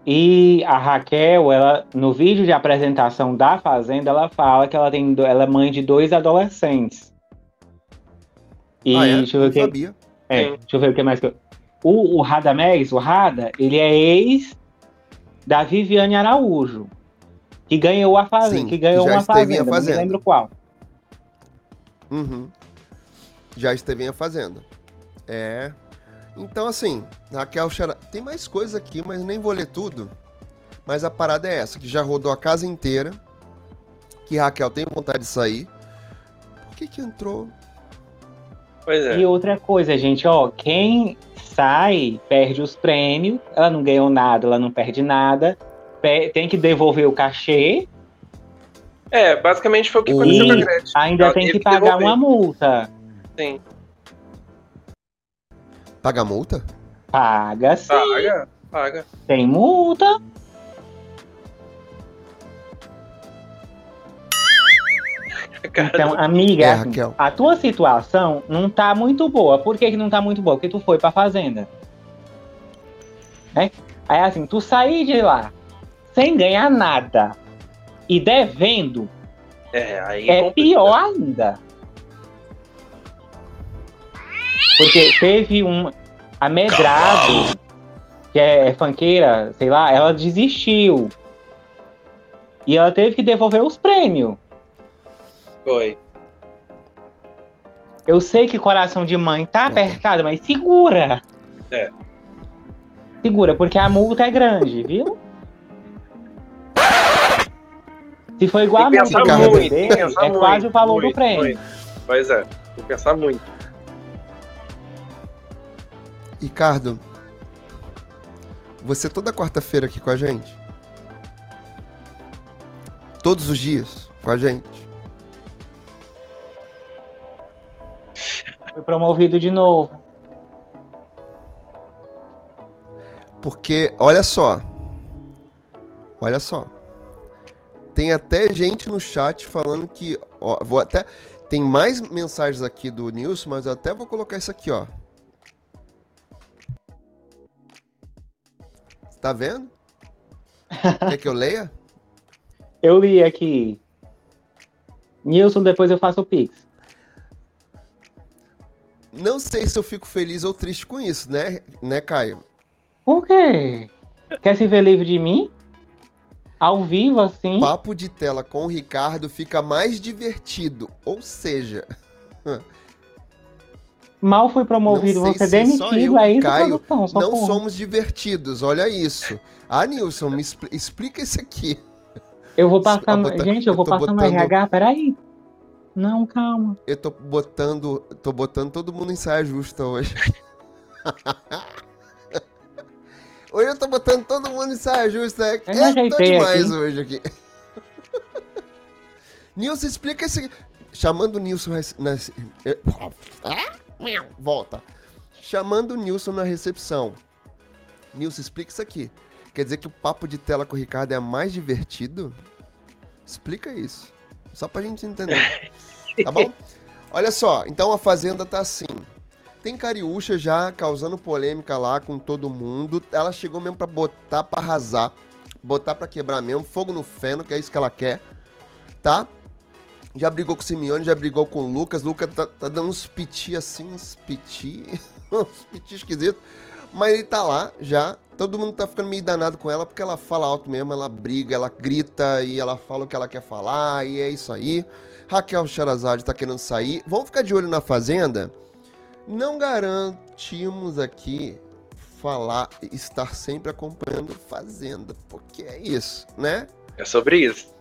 E a Raquel, ela, no vídeo de apresentação da Fazenda, ela fala que ela tem, ela é mãe de dois adolescentes. E ah, é? deixa eu que, sabia. É, Sim. deixa eu ver o que mais que eu... O, o Radamés, o Rada, ele é ex da Viviane Araújo, que ganhou a Fazenda, Sim, que ganhou já uma fazenda, não Fazenda. me lembro qual. Uhum. Já esteve em a Fazenda. É. Então, assim, Raquel Xara... Tem mais coisa aqui, mas nem vou ler tudo. Mas a parada é essa, que já rodou a casa inteira. Que Raquel tem vontade de sair. Por que que entrou? Pois é. E outra coisa, gente, ó, quem sai perde os prêmios, ela não ganhou nada, ela não perde nada, tem que devolver o cachê, É, basicamente foi o que E aconteceu com a Gretchen. ainda Ela tem que pagar devolver. uma multa. Sim. Paga multa? Paga sim, Paga, paga. tem multa. Então, amiga, É, assim, Raquel. a tua situação não tá muito boa. Por que, que não tá muito boa? Porque tu foi pra fazenda. Né? Aí assim, tu sair de lá sem ganhar nada e devendo é, aí é pior ainda. Porque teve um amedrado, que é fanqueira, sei lá, ela desistiu. E ela teve que devolver os prêmios. Foi. Eu sei que coração de mãe tá apertado, mas segura. É. Segura, porque a multa é grande, viu? Se for igual a Tem multa pensar do muito, bebê, é quase muito, o valor do muito, prêmio. muito. Pois é, tem que pensar muito. Ricardo, você toda quarta-feira aqui com a gente? Todos os dias com a gente? Foi promovido de novo. Porque, olha só. Olha só. Tem até gente no chat falando que. Ó, vou até. Tem mais mensagens aqui do Nilson, mas eu até vou colocar isso aqui, ó. Tá vendo? Quer que eu leia? Eu li aqui. Nilson, depois eu faço o Pix. Não sei se eu fico feliz ou triste com isso, né, né Caio? Por quê? Quer se ver livre de mim? Ao vivo, assim? Papo de tela com o Ricardo fica mais divertido. Ou seja, Mal fui promovido, ser se só demitido, eu, é isso, Caio, produção? não socorro. somos divertidos, olha isso. Ah, Nilson, me expl- explica isso aqui. Eu vou passar. No- bota- Gente, eu vou no botando- RH, peraí. Não, calma. Eu tô botando, tô botando todo mundo em saia justa hoje. hoje eu tô botando todo mundo em saia justa. É, Eu é tô ajeitei demais aqui. hoje aqui. Nilson, explica esse. Chamando o Nilson. Na... eh, Volta. Chamando o Nilson na recepção. Nilson, explica isso aqui. Quer dizer que o papo de tela com o Ricardo é mais divertido? Explica isso. Só pra gente entender. Tá bom? Olha só, então a Fazenda tá assim. Tem Cariúcha já causando polêmica lá com todo mundo. Ela chegou mesmo pra botar pra arrasar. Botar pra quebrar mesmo. Fogo no feno, que é isso que ela quer. Tá? Já brigou com o Simeone, já brigou com o Lucas. Lucas tá, tá dando uns piti assim, uns piti. uns piti esquisitos. Mas ele tá lá já. Todo mundo tá ficando meio danado com ela porque ela fala alto mesmo, ela briga, ela grita e ela fala o que ela quer falar e é isso aí. Raquel Charazade tá querendo sair. Vamos ficar de olho na Fazenda? Não garantimos aqui falar, estar sempre acompanhando Fazenda, porque é isso, né? É sobre isso.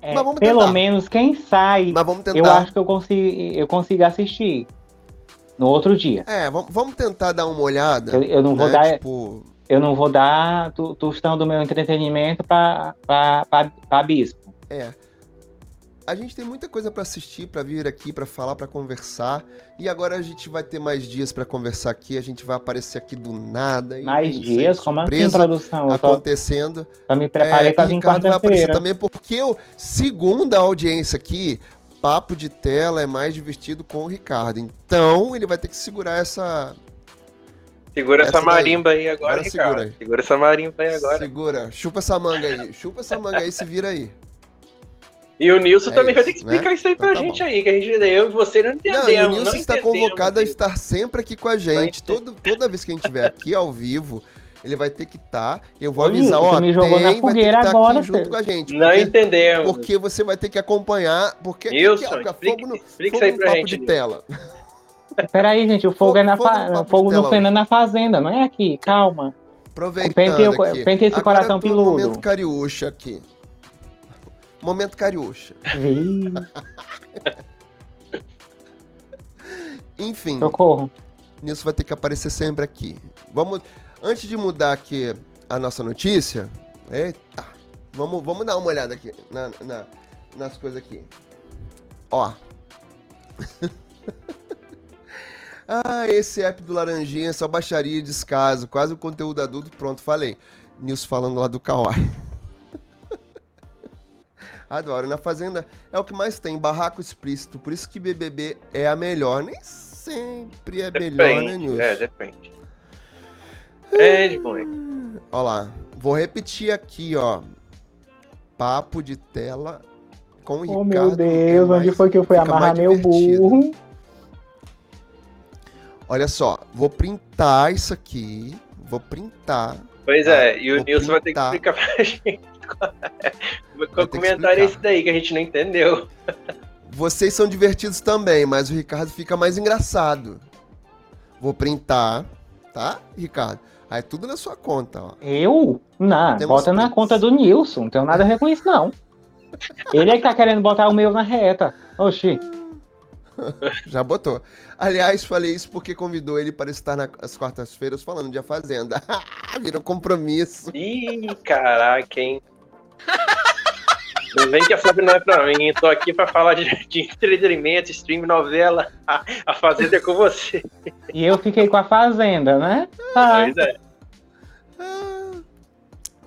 É, Mas vamos pelo tentar. menos quem sai, Mas vamos tentar. eu acho que eu consigo, eu consigo assistir no outro dia. É, vamos, vamos tentar dar uma olhada. Eu, eu não vou né? dar, Tipo, eu não vou dar tu- tostão do meu entretenimento para para bispo. é. A gente tem muita coisa pra assistir, pra vir aqui, pra falar, pra conversar. E agora a gente vai ter mais dias pra conversar aqui. A gente vai aparecer aqui do nada. Mais dias, como assim, produção? Eu acontecendo. só me preparei É, para vir Ricardo vai aparecer também, porque eu, segundo a audiência aqui, papo de tela é mais divertido com o Ricardo. Então, ele vai ter que segurar essa. Segura essa, Essa daí. marimba aí agora, Agora segura aí. Segura essa marimba aí agora. Segura. Chupa essa manga aí. Chupa essa manga aí e se vira aí. E o Nilson É também vai isso, ter que explicar né? isso aí pra Então tá gente bom. aí, que a gente, eu e você não Não, entendemos. e o Nilson está entendemos, convocado a estar sempre aqui com a gente. Todo, toda vez que a gente estiver aqui ao vivo, ele vai ter que estar. Eu vou avisar, ó, você me jogou tem, na vai ter que fogueira estar agora, aqui junto filho. com a gente. Não porque, entendemos. porque você vai ter que acompanhar, porque aqui, Nilson, aqui, ó, explica- fogo no, fogo isso aí no pra papo gente, de Nilson. tela. Peraí, gente, o fogo, Fogo- é na fogo fa... no papo de fogo no feno é na fazenda, não é aqui. Calma. Aproveitando Pentei aqui. pentei esse Agora coração piludo. momento cariúcha aqui. Momento cariúcha. Enfim, socorro. Nilson vai ter que aparecer sempre aqui. Vamos, antes de mudar aqui a nossa notícia, eita, vamos, vamos dar uma olhada aqui na, na- nas coisas aqui. Ó. ah, esse app do Laranjinha é só baixaria e descaso, quase o conteúdo adulto, pronto, falei. Nilson falando lá do Kawaii. Adoro. Na Fazenda é o que mais tem, barraco explícito. Por isso que BBB é a melhor. Nem sempre é melhor, né, Depende. Nilson? É, depende. Depende, mãe. Ó lá. Vou repetir aqui, ó. Papo de tela com o Oh, Ricardo. meu é Deus, mais- onde foi que eu fui amarrar meu burro? Olha só, vou printar isso aqui. Vou printar. Pois é, e o Vou Nilson vai ter que printar. explicar pra gente. É explicar. esse daí que a gente não entendeu? Vocês são divertidos também, mas o Ricardo fica mais engraçado. Vou printar, tá, Ricardo? Aí tudo na sua conta, ó. Eu? Não, Temos bota na prints. conta do Nilson, não tenho nada a ver com isso, não. Ele é que tá querendo botar o meu na reta. Oxi, Já botou. Aliás, falei isso porque convidou ele para estar nas quartas-feiras falando de A Fazenda. Virou compromisso. Ih, caraca, hein? Não vem que a Flávia não é pra mim. Tô aqui pra falar de, de entretenimento, stream, novela. A, a Fazenda é com você. e eu fiquei com a fazenda, né? Tá. Pois é. Ah,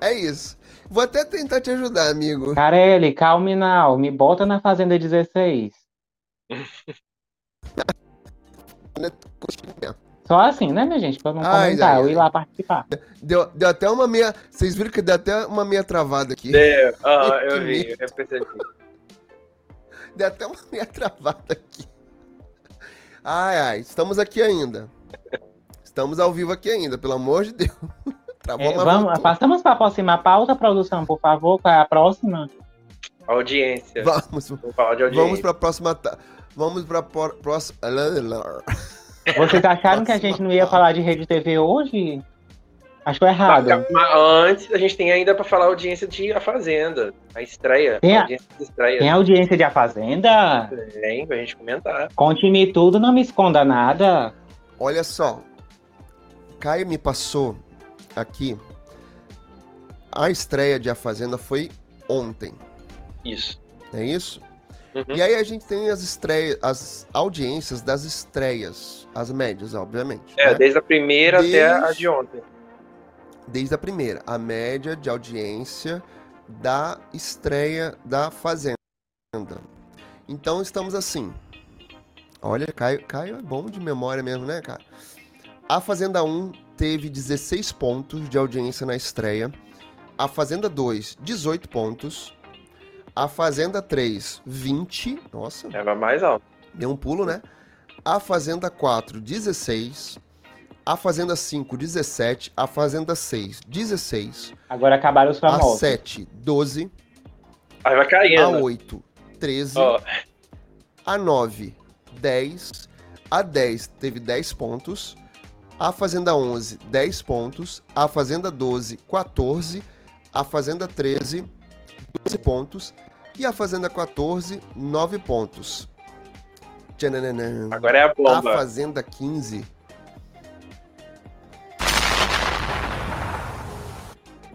É isso. Vou até tentar te ajudar, amigo. Carelli, calme now, me bota na fazenda 16. Só assim, né, minha gente? Pra eu não Ai, comentar, ai, eu ai. ir lá participar. Deu, deu até uma meia. Vocês viram que deu até uma meia travada aqui. Deu. Ah, eu vi, eu percebi. Deu até uma meia travada aqui. Ai, ai, estamos aqui ainda. Estamos ao vivo aqui ainda, pelo amor de Deus. Travou, É, vamos, voltou. passamos para a próxima pauta, produção, por favor. Qual é a próxima? Audiência. Vamos, Vamos vamos para a próxima. ta- Vamos para a próxima. Vocês acharam que a gente não ia falar de rede TV hoje? Acho que é errado. Mas, mas antes, a gente tem ainda pra falar a audiência de A Fazenda. A estreia. Tem a- a audiência de estreia. Tem audiência de A Fazenda? Tem, pra gente comentar. Conte-me tudo, não me esconda nada. Olha só. Caio me passou aqui. A estreia de A Fazenda foi ontem. Isso. É isso? Uhum. E aí a gente tem as estreias, as audiências das estreias, as médias, obviamente. É, né? desde a primeira Desde- até a de ontem. Desde a primeira, a média de audiência da estreia da Fazenda. Então estamos assim. Olha, Caio, Caio é bom de memória mesmo, né, cara? A Fazenda 1 teve 16 pontos de audiência na estreia. A Fazenda 2, 18 pontos. A Fazenda 3, 20. Nossa. Era mais alto. Deu um pulo, né? A Fazenda 4, 16. A Fazenda 5, 17. A Fazenda 6, 16. Agora acabaram os A famosos. 7, 12. Aí vai A caindo. 8, 13. Ó, A 9, 10. A 10 teve 10 pontos. A Fazenda 11, 10 pontos. A Fazenda 12, 14. A Fazenda 13, 12 pontos. E a Fazenda 14, 9 pontos. Tchananã. agora é a A bomba. Fazenda 15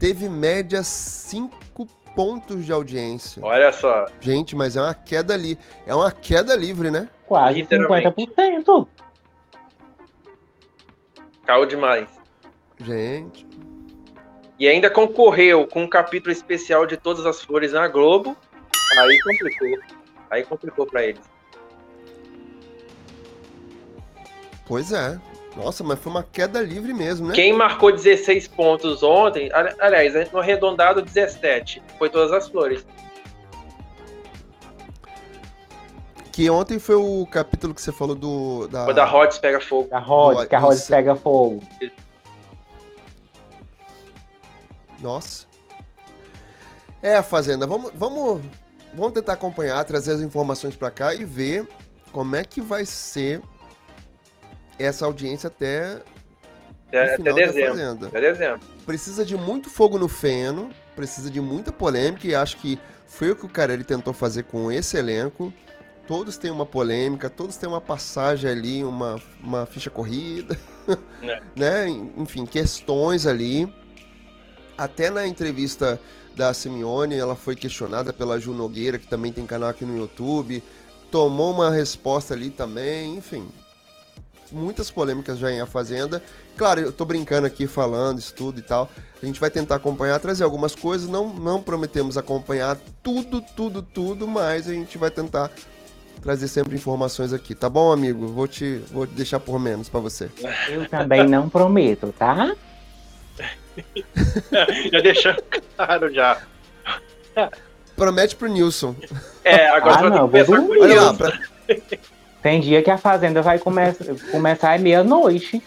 teve média 5 pontos de audiência. Olha só. Gente, mas é uma queda ali. É uma queda livre, né? Quase Literalmente. 50%. Caiu demais. Gente. E ainda concorreu com um capítulo especial de Todas as Flores na Globo. Aí complicou. Aí complicou pra eles. Pois é. Nossa, mas foi uma queda livre mesmo, né? Quem marcou 16 pontos ontem, ali- aliás, no arredondado 17, foi Todas as Flores. Que ontem foi o capítulo que você falou do. Da... Foi da Rods Pega Fogo. A Rhodes, que a Isso. pega fogo. Nossa. É, Fazenda, vamos, vamos, vamos tentar acompanhar, trazer as informações pra cá e ver como é que vai ser essa audiência até, Até, até dezembro. Até dezembro. Precisa de muito fogo no feno, precisa de muita polêmica e acho que foi o que o Carelli tentou fazer com esse elenco. Todos têm uma polêmica, todos têm uma passagem ali, uma, uma ficha corrida, É. né? Enfim, questões ali. Até na entrevista da Simeone, ela foi questionada pela Ju Nogueira, que também tem canal aqui no YouTube. Tomou uma resposta ali também, enfim. Muitas polêmicas já em A Fazenda. Claro, eu tô brincando aqui, falando isso tudo e tal. A gente vai tentar acompanhar, trazer algumas coisas. Não, não prometemos acompanhar tudo, tudo, tudo, mas a gente vai tentar trazer sempre informações aqui. Tá bom, amigo? Vou te, vou te deixar por menos pra você. Eu também não prometo, tá? já deixando claro já. Promete pro Nilson. É, agora Ah, vai não, ter que. Olha lá, pra- Tem dia que a fazenda vai come começar à meia-noite.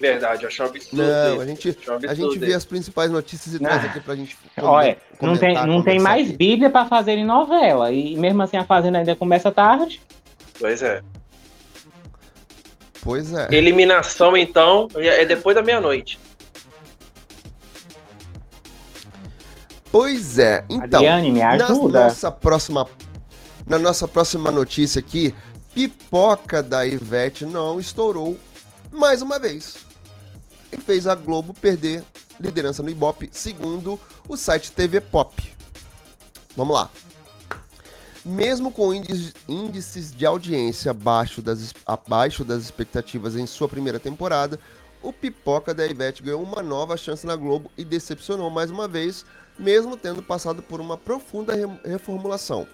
Verdade, eu acho um absurdo. Não, isso. a gente, a gente vê as principais notícias e Não. traz aqui pra gente. Olha, não tem, não tem mais aqui. Bíblia pra fazer em novela. E mesmo assim a fazenda ainda começa tarde. Pois é. Pois é. Eliminação, então, é depois da meia-noite. Pois é. Então, Adriane, me na ajuda. nossa próxima na nossa próxima notícia aqui, pipoca da Ivete não estourou mais uma vez. E fez a Globo perder liderança no Ibope, segundo o site TV Pop. Vamos lá. Mesmo com índices, índices de audiência abaixo das, abaixo das expectativas em sua primeira temporada, o Pipoca da Ivete ganhou uma nova chance na Globo e decepcionou mais uma vez, mesmo tendo passado por uma profunda re- reformulação.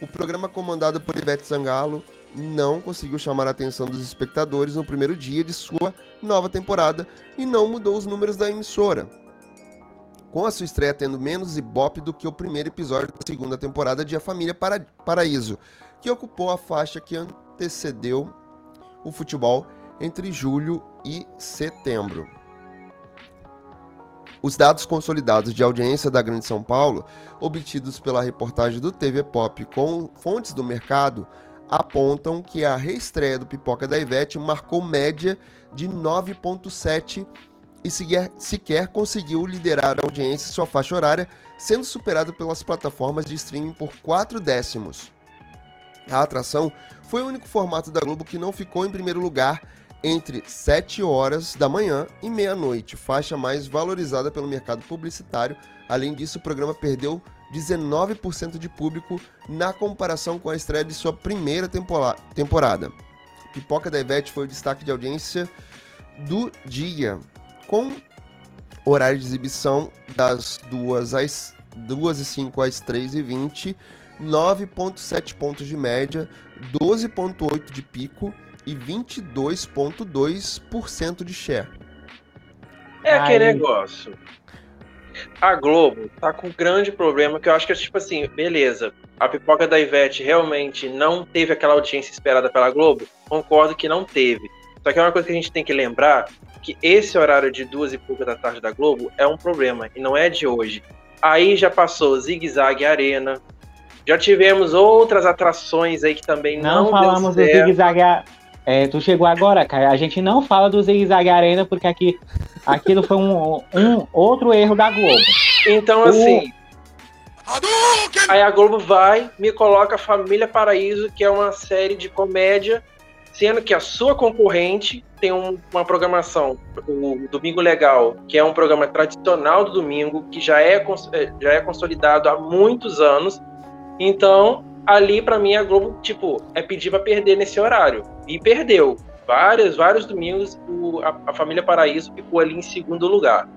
O programa comandado por Ivete Sangalo não conseguiu chamar a atenção dos espectadores no primeiro dia de sua nova temporada e não mudou os números da emissora. Com a sua estreia tendo menos ibope do que o primeiro episódio da segunda temporada de A Família Para- Paraíso, que ocupou a faixa que antecedeu o futebol entre julho e setembro. Os dados consolidados de audiência da Grande São Paulo, obtidos pela reportagem do TV Pop com fontes do mercado, apontam que a reestreia do Pipoca da Ivete marcou média de 9,7 e sequer, sequer conseguiu liderar a audiência em sua faixa horária, sendo superado pelas plataformas de streaming por 4 décimos. A atração foi o único formato da Globo que não ficou em primeiro lugar entre 7 horas da manhã e meia-noite, faixa mais valorizada pelo mercado publicitário. Além disso, o programa perdeu 19% de público na comparação com a estreia de sua primeira temporada. Pipoca da Ivete foi o destaque de audiência do dia, com horário de exibição das 2 às 2 e 5 às 3 e 20, 9,7 pontos de média, 12,8 de pico e 22,2% de share. É aquele Aí- negócio. A Globo tá com um grande problema que eu acho que é tipo assim, beleza. A pipoca da Ivete realmente não teve aquela audiência esperada pela Globo? Concordo que não teve. Só que é uma coisa que a gente tem que lembrar que esse horário de duas e pouca da tarde da Globo é um problema e não é de hoje. Aí já passou Zig Zag Arena. Já tivemos outras atrações aí que também não, Não falamos do deu certo. Zig Zag. É, tu chegou agora, cara. A gente não fala do Zig Zag Arena porque aqui, aquilo foi um, um outro erro da Globo. Então, O- assim. Aí a Globo vai, me coloca Família Paraíso, que é uma série de comédia, sendo que a sua concorrente tem um- uma programação, o Domingo Legal, que é um programa tradicional do domingo, que já é, eh, já é consolidado há muitos anos. Então, ali pra mim a Globo, tipo, é pedir pra perder nesse horário. E perdeu. Vários, vários domingos o- a, a Família Paraíso ficou ali em segundo lugar.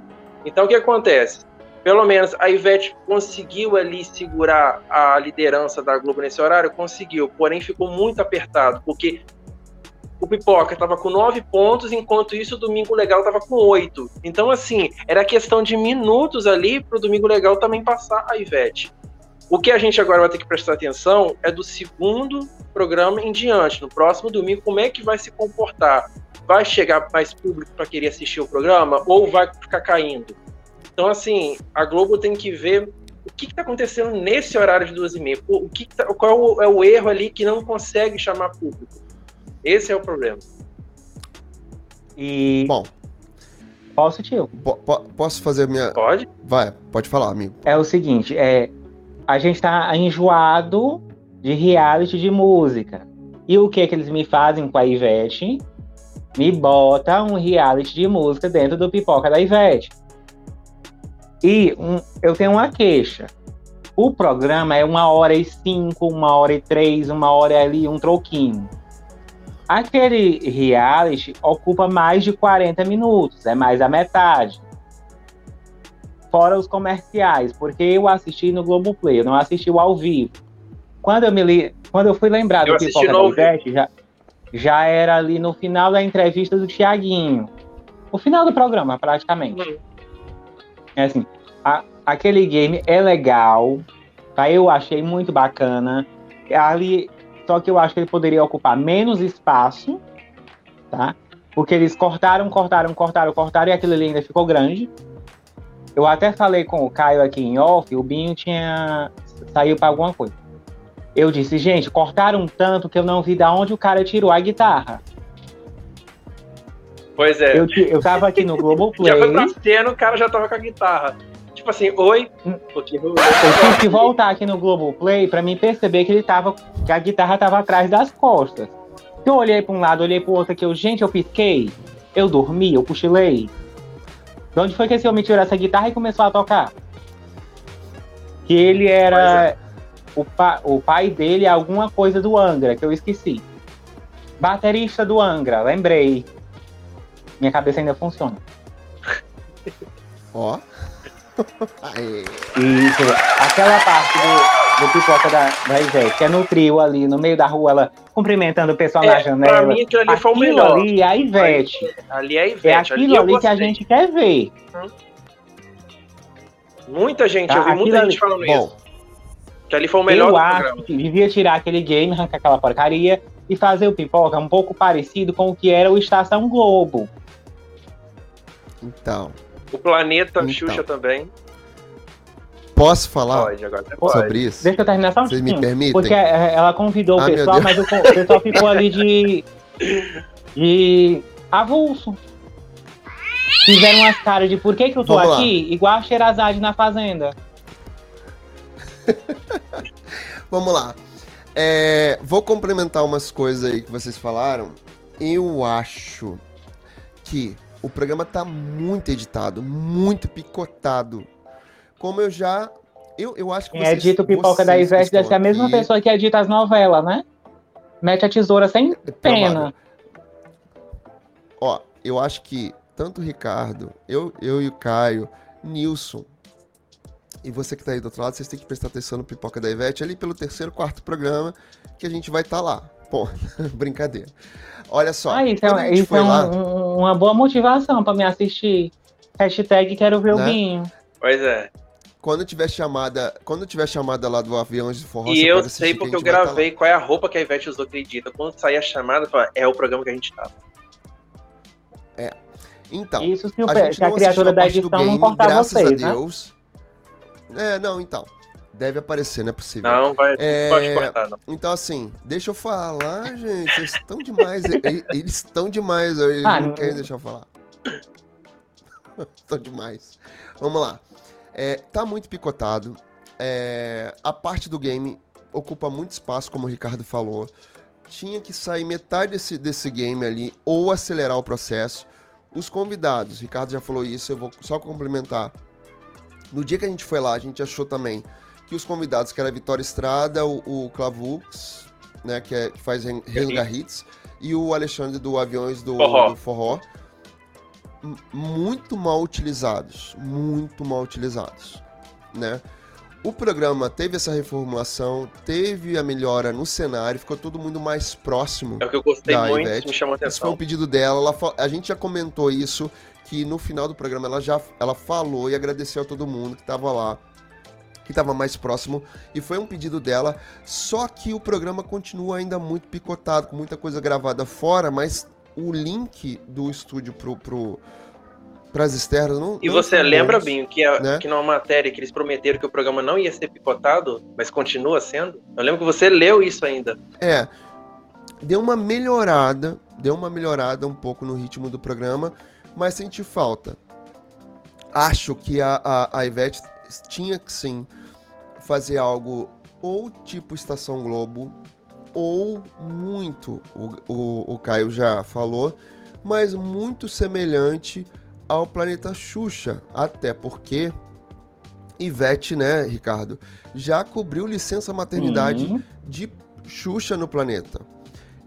Então o que acontece? Pelo menos a Ivete conseguiu ali segurar a liderança da Globo nesse horário, conseguiu, porém ficou muito apertado, porque o Pipoca estava com nove pontos, enquanto isso o Domingo Legal estava com oito. Então, assim, era questão de minutos ali para o Domingo Legal também passar a Ivete. O que a gente agora vai ter que prestar atenção é do segundo programa em diante. No próximo domingo, como é que vai se comportar? Vai chegar mais público para querer assistir o programa ou vai ficar caindo? Então, assim, a Globo tem que ver o que está acontecendo nesse horário de duas e meia. O que que tá- qual é o erro ali que não consegue chamar público? Esse é o problema. E. Bom, Posso, tio? po- po- posso fazer minha. Pode? Vai, pode falar, amigo. É o seguinte, é, a gente tá enjoado de reality de música. E o que que eles me fazem com a Ivete? Me bota um reality de música dentro do pipoca da Ivete. E um- eu tenho uma queixa. O programa é uma hora e cinco, uma hora e três, uma hora ali, um troquinho. Aquele reality ocupa mais de 40 minutos, é mais a metade fora os comerciais, porque eu assisti no Globoplay, eu não assisti o ao vivo. Quando eu me li, quando eu fui lembrar Eu do Pipoca no da ao vivo. Ivete, já, já era ali no final da entrevista do Tiaguinho. O final do programa, praticamente. Hum. É assim, a- aquele game é legal, tá? Eu achei muito bacana. Ali, só que eu acho que ele poderia ocupar menos espaço, tá? Porque eles cortaram, cortaram, cortaram, cortaram e aquilo ali ainda ficou grande. Eu até falei com o Caio aqui em off, o Binho tinha saiu para alguma coisa. Eu disse, gente, cortaram tanto que eu não vi da onde o cara tirou a guitarra. Pois é. Eu, eu tava aqui no Globoplay. Já foi pra cena, o cara já tava com a guitarra. Tipo assim, oi. Eu tive que voltar aqui no Globoplay pra mim perceber que ele tava. que a guitarra tava atrás das costas. Eu olhei pra um lado, olhei pro outro aqui, eu, gente, eu pisquei. Eu dormi, eu cochilei. De onde foi que esse homem tirou essa guitarra e começou a tocar? Que ele era. O, pa- o pai dele é alguma coisa do Angra, que eu esqueci. Baterista do Angra, lembrei. Minha cabeça ainda funciona. Ó. Isso, aquela parte do, do pipoca da, da Ivete, que é no trio ali, no meio da rua, ela cumprimentando o pessoal na É, janela. pra mim aquilo ali foi o Aquilo melhor. ali é a Ivete. Ali é a É Ivete. aquilo eu ali que a gente quer ver. Muita gente, Tá, eu vi muita aquilo gente ali- falando isso. Bom, Que ali foi o melhor Eu do acho programa. que devia tirar aquele game, arrancar aquela porcaria e fazer o pipoca um pouco parecido com o que era o Estação Globo. então. O Planeta Então. Xuxa também. Posso falar Pode, agora pode. sobre isso? Deixa eu terminar só um Vocês me permitem? Porque é, ela convidou Ah, o pessoal, mas o, pessoal ficou ali de. de avulso. Fizeram umas caras de por que, que eu tô Vamos lá. aqui, igual a Xerazade na Fazenda. Vamos lá. É, vou complementar umas coisas aí que vocês falaram. Eu acho que o programa tá muito editado, muito picotado. Como eu já. Eu, eu acho que Quem edita o pipoca da vocês Ivete deve ser a mesma pessoa que edita as novelas, né? Mete a tesoura sem É provável. pena. Ó, eu acho que tanto o Ricardo, eu, eu e o Caio, Nilson, E você que tá aí do outro lado, vocês têm que prestar atenção no Pipoca da Ivete ali pelo terceiro, quarto programa, que a gente vai estar tá lá. Pô, brincadeira. Olha só. Ah, isso é, isso é lá... um, uma boa motivação para me assistir. Hashtag quero ver né? o Binho. Pois é. Quando tiver chamada, quando tiver chamada lá do avião de forró, E eu sei porque eu tá gravei qual é a roupa que a Ivete usou acredita. Quando sair a chamada, fala, é o programa que a gente tá. É. Então. Isso se, o, a, se a criatura da edição game, não cortar graças vocês, a né? Deus. Né? É, não, então. Deve aparecer, não é possível. Não, vai, é... pode cortar, não. Então, assim, deixa eu falar, gente. Vocês estão demais. eles estão demais. Eles ah, não, não querem deixar eu falar. estão demais. Vamos lá. É, tá muito picotado. É, a parte do game ocupa muito espaço, como o Ricardo falou. Tinha que sair metade desse, desse game ali ou acelerar o processo. Os convidados, o Ricardo já falou isso, eu vou só complementar. No dia que a gente foi lá, a gente achou também que os convidados, que era a Vitória Estrada, o, o Clavux, né, que, é, que faz Renga Hits, e o Alexandre do Aviões do Forró, do Forró muito mal utilizados, muito mal utilizados, né? O programa teve essa reformulação, teve a melhora no cenário, ficou todo mundo mais próximo. É o que eu gostei muito, Ivete. me chamou atenção. Esse foi um pedido dela, ela, a gente já comentou isso, que no final do programa ela já ela falou e agradeceu a todo mundo que estava lá, que estava mais próximo, e foi um pedido dela, só que o programa continua ainda muito picotado, com muita coisa gravada fora, mas o link do estúdio pro, pro, pras externas não. E não você lembra, bons, Binho, que, a, né? que numa matéria que eles prometeram que o programa não ia ser picotado, mas continua sendo? Eu lembro que você leu isso ainda. É. Deu uma melhorada, deu uma melhorada um pouco no ritmo do programa, mas senti falta. Acho que a, a, a Ivete tinha que sim fazer algo ou tipo Estação Globo, ou muito, o, o, o Caio já falou, mas muito semelhante ao planeta Xuxa, até porque Ivete, né, Ricardo, já cobriu licença maternidade uhum. de Xuxa no planeta.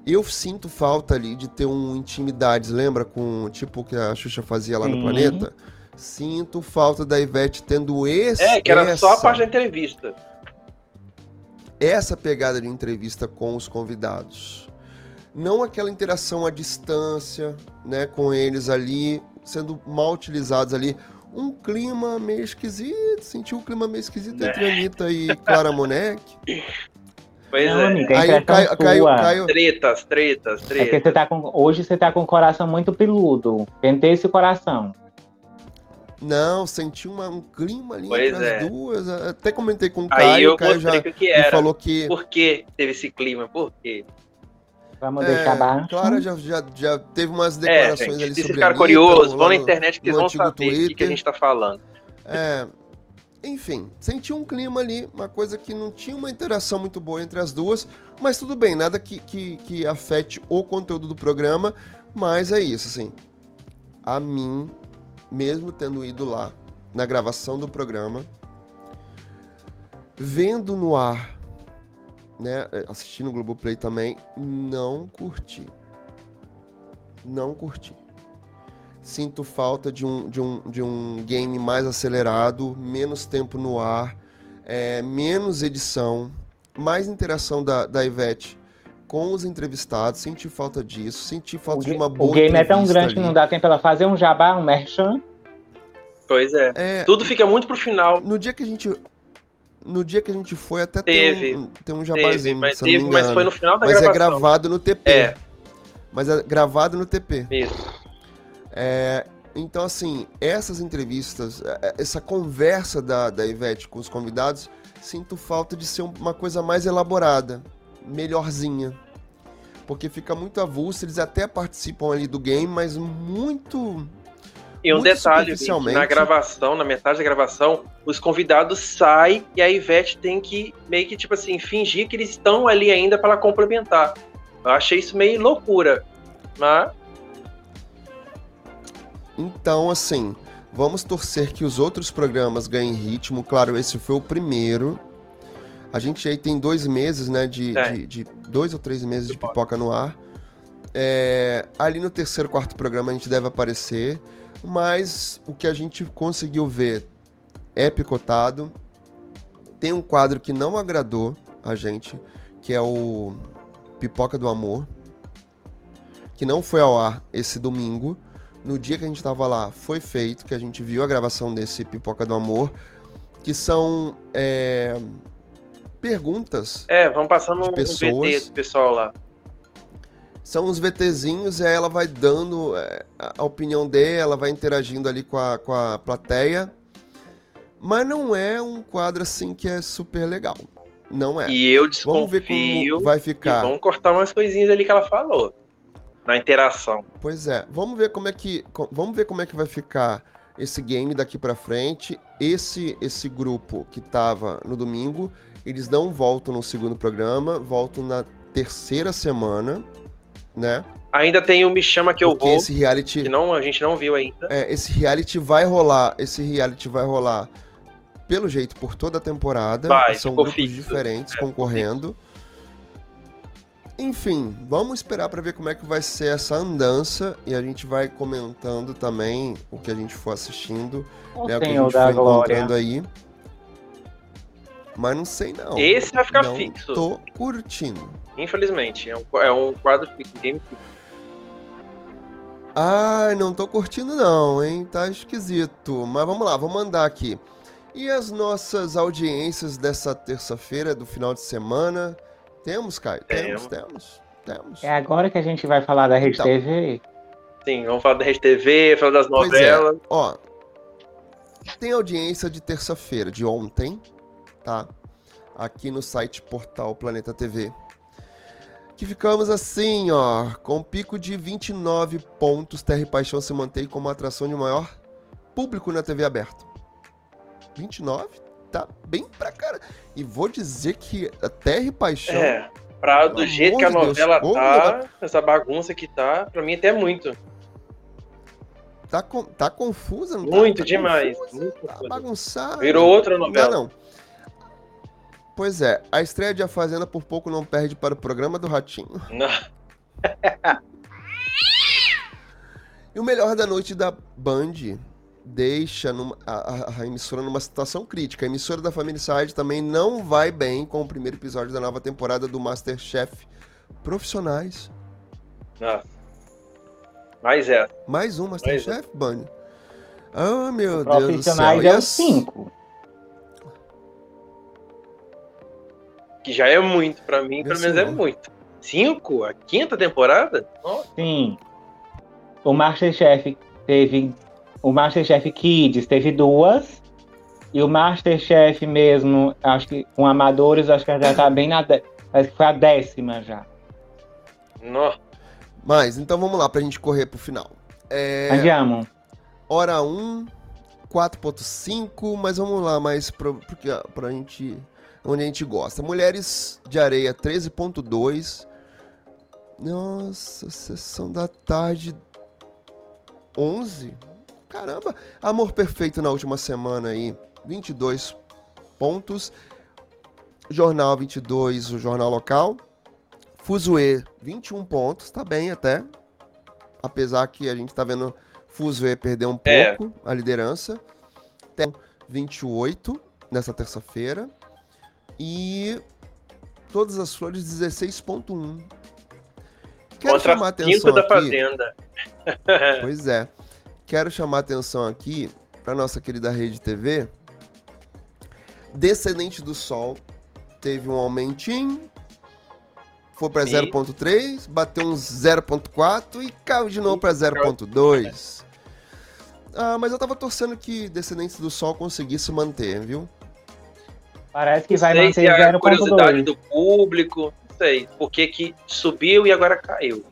Eu sinto falta ali de ter um intimidade, lembra com tipo que a Xuxa fazia lá no planeta? Sinto falta da Ivete tendo esse. É, que era essa... só a parte da entrevista essa pegada de entrevista com os convidados. Não aquela interação à distância, né, com eles ali, sendo mal utilizados ali. Um clima meio esquisito, sentiu um clima meio esquisito entre a Anitta e Clara Moneck. Pois não, é. Amiga, Aí caiu, caiu, caiu, Tretas, tretas, tretas. É você tá com, hoje você tá com o coração muito peludo. Pentei esse coração. Não, senti uma, um clima ali pois entre é. as duas. Até comentei com o Caio. Aí eu o Caio já que era. falou que. Por que teve esse clima? Por quê? Vamos é, deixar baixo. Clara já, já, já teve umas é, declarações é, gente, ali se sobre ficar curioso, vão na internet que eles vão saber o que, que, a gente tá falando. É, enfim, senti um clima ali, uma coisa que não tinha uma interação muito boa entre as duas, mas tudo bem, nada que, que, que afete o conteúdo do programa, mas é isso, assim. A mim, mesmo tendo ido lá na gravação do programa, vendo no ar, né, assistindo o Globoplay também, não curti. Não curti. Sinto falta de um, de um, de um game mais acelerado, menos tempo no ar, é, menos edição, mais interação da, da Ivete com os entrevistados. Senti falta disso, senti falta o de uma boa O game é tão grande ali. que não dá tempo ela fazer um jabá, um merchan. Pois é. é. Tudo fica muito pro final. No dia que a gente. No dia que a gente foi, até teve, tem um, tem um jabazinho. Teve, mas, teve, mas foi no final da mas gravação. Mas é gravado no TP. É. Mas é gravado no TP. Isso. É, então, assim, essas entrevistas, é, é, essa conversa da, da Ivete com os convidados, sinto falta de ser uma coisa mais elaborada, melhorzinha. Porque fica muito avulso, eles até participam ali do game, mas muito e um detalhe, na gravação, na metade da gravação, os convidados saem e a Ivete tem que meio que, tipo assim, fingir que eles estão ali ainda para complementar. Eu achei isso meio loucura. Mas. Então, assim, vamos torcer que os outros programas ganhem ritmo. Claro, esse foi o primeiro. A gente aí tem dois meses, né? De, é. de, de dois ou três meses de pipoca no ar. É, ali no terceiro, quarto programa a gente deve aparecer mas o que a gente conseguiu ver é picotado, Tem um quadro que não agradou a gente, que é o Pipoca do Amor, que não foi ao ar esse domingo. No dia que a gente estava lá, foi feito, que a gente viu a gravação desse Pipoca do Amor, que são é, perguntas. É, vamos passando um VT do pessoal lá. São os VTzinhos e aí ela vai dando é, a opinião dela, vai interagindo ali com a, com a plateia. Mas não é um quadro assim que é super legal. Não é. E eu desconfio vamos ver como vai ficar. Vamos cortar umas coisinhas ali que ela falou na interação. Pois é. Vamos ver como é que vamos ver como é que vai ficar esse game daqui para frente. Esse esse grupo que tava no domingo, eles não voltam no segundo programa, voltam na terceira semana né? Ainda tem o Me Chama Que Eu Porque Vou, esse reality, que não, a gente não viu ainda. É, esse reality vai rolar, esse reality vai rolar, pelo jeito, por toda a temporada. Vai, São grupos fixo. diferentes é, concorrendo. Enfim, vamos esperar para ver como é que vai ser essa andança e a gente vai comentando também o que a gente for assistindo, o né, o que a gente for encontrando aí. Mas não sei não. Esse vai ficar não fixo. Tô curtindo. Infelizmente, é um, é um quadro fixo, game fixo. Ai, não tô curtindo não, hein? Tá esquisito. Mas vamos lá, vamos mandar aqui. E as nossas audiências dessa terça-feira, do final de semana? Temos, Caio? Temos, temos, temos. É agora que a gente vai falar da Rede então, TV? Sim, vamos falar da Rede TV, falar das novelas. É. Ó, tem audiência de terça-feira, de ontem, tá? Aqui no site portal Planeta TV. Que ficamos assim, ó, com um pico de 29 pontos. Terra e Paixão se mantém como a atração de maior público na TV aberta. 29? Tá bem pra cara. E vou dizer que a Terra e Paixão. É, pra do jeito que a novela Deus, tá, essa bagunça que tá, pra mim até é muito. Tá, com, tá confusa, não tá? Muito tá demais. Confusa, muito tá bagunçado. Virou outra novela. Não, não. Pois é, a estreia de A Fazenda por pouco não perde para o programa do Ratinho. E o melhor da noite da Band deixa numa, a, a, emissora numa situação crítica. A emissora da Family Side também não vai bem com o primeiro episódio da nova temporada do Masterchef Profissionais. Nossa. Mais é. Mais um Masterchef, é. Band. Ah, oh, meu Deus do céu. Profissionais é o 5. Que já é muito para mim, pelo menos é muito. Cinco? A quinta temporada? Nossa. Sim. O Masterchef teve. O Masterchef Kids teve duas. E o Masterchef mesmo, acho que com amadores, acho que já tá bem na. Acho que foi a décima já. Nossa. Mas, então vamos lá pra gente correr pro final. É... Andiamo. Hora 1, 4.5, mas vamos lá mais pra, porque, pra gente onde a gente gosta. Mulheres de Areia 13.2. Nossa, sessão da tarde 11. Caramba, Amor Perfeito na última semana aí, 22 pontos. Jornal 22, o jornal local. Fuzue, 21 pontos, tá bem até. Apesar que a gente tá vendo Fuzue perder um é. pouco é. a liderança. Tem 28 nessa terça-feira. E Todas as Flores 16.1. Quero Contra chamar a atenção da aqui. Fazenda. pois é. Quero chamar a atenção aqui para nossa querida Rede TV. Descendente do Sol teve um aumentinho, foi para 0.3, bateu uns 0.4 e caiu de novo para 0.2. Ah, mas eu tava torcendo que Descendentes do Sol conseguisse manter, viu? Parece que vai manter se 0.2. É a curiosidade do público, não sei, por que subiu e agora caiu.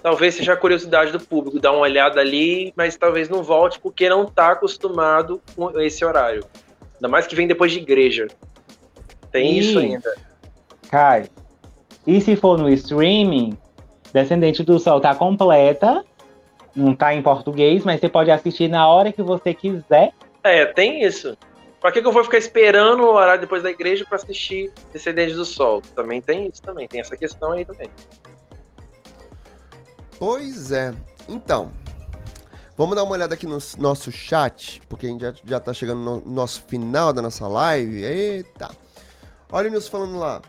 Talvez seja a curiosidade do público, dar uma olhada ali, mas talvez não volte porque não está acostumado com esse horário. Ainda mais que vem depois de igreja. Tem e, isso ainda. Kai, e se for no streaming, Descendente do Sol tá completa, não tá em português, mas você pode assistir na hora que você quiser. É, tem isso. Pra que, que eu vou ficar esperando o horário depois da igreja para assistir Descendentes do Sol? Também tem isso também, tem essa questão aí também. Pois é. Então, Vamos dar uma olhada aqui no nosso chat, porque a gente já, já tá chegando no nosso final da nossa live. Eita! Olha o Nilson falando lá.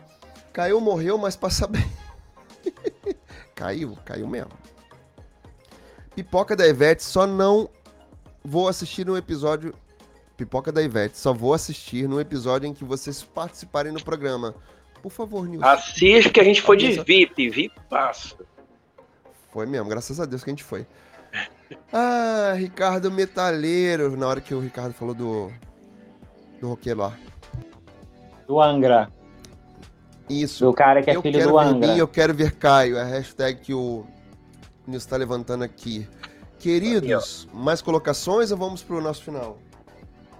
Caiu, morreu, mas passa bem. caiu, caiu mesmo. Pipoca da Ivete, só não vou assistir no episódio. Pipoca da Ivete, só vou assistir no episódio em que vocês participarem no programa. Por favor, Nilson. Assiste que a gente foi de VIP, VIP passa. Foi mesmo, graças a Deus que a gente foi. Ah, Ricardo Metaleiro, na hora que o Ricardo falou do. do roqueiro lá. Do Angra. Isso. Do cara que é eu filho quero do ver Angra. Binho, eu quero ver Caio. É a hashtag que o Nilson está levantando aqui. Queridos, mais colocações ou vamos pro nosso final?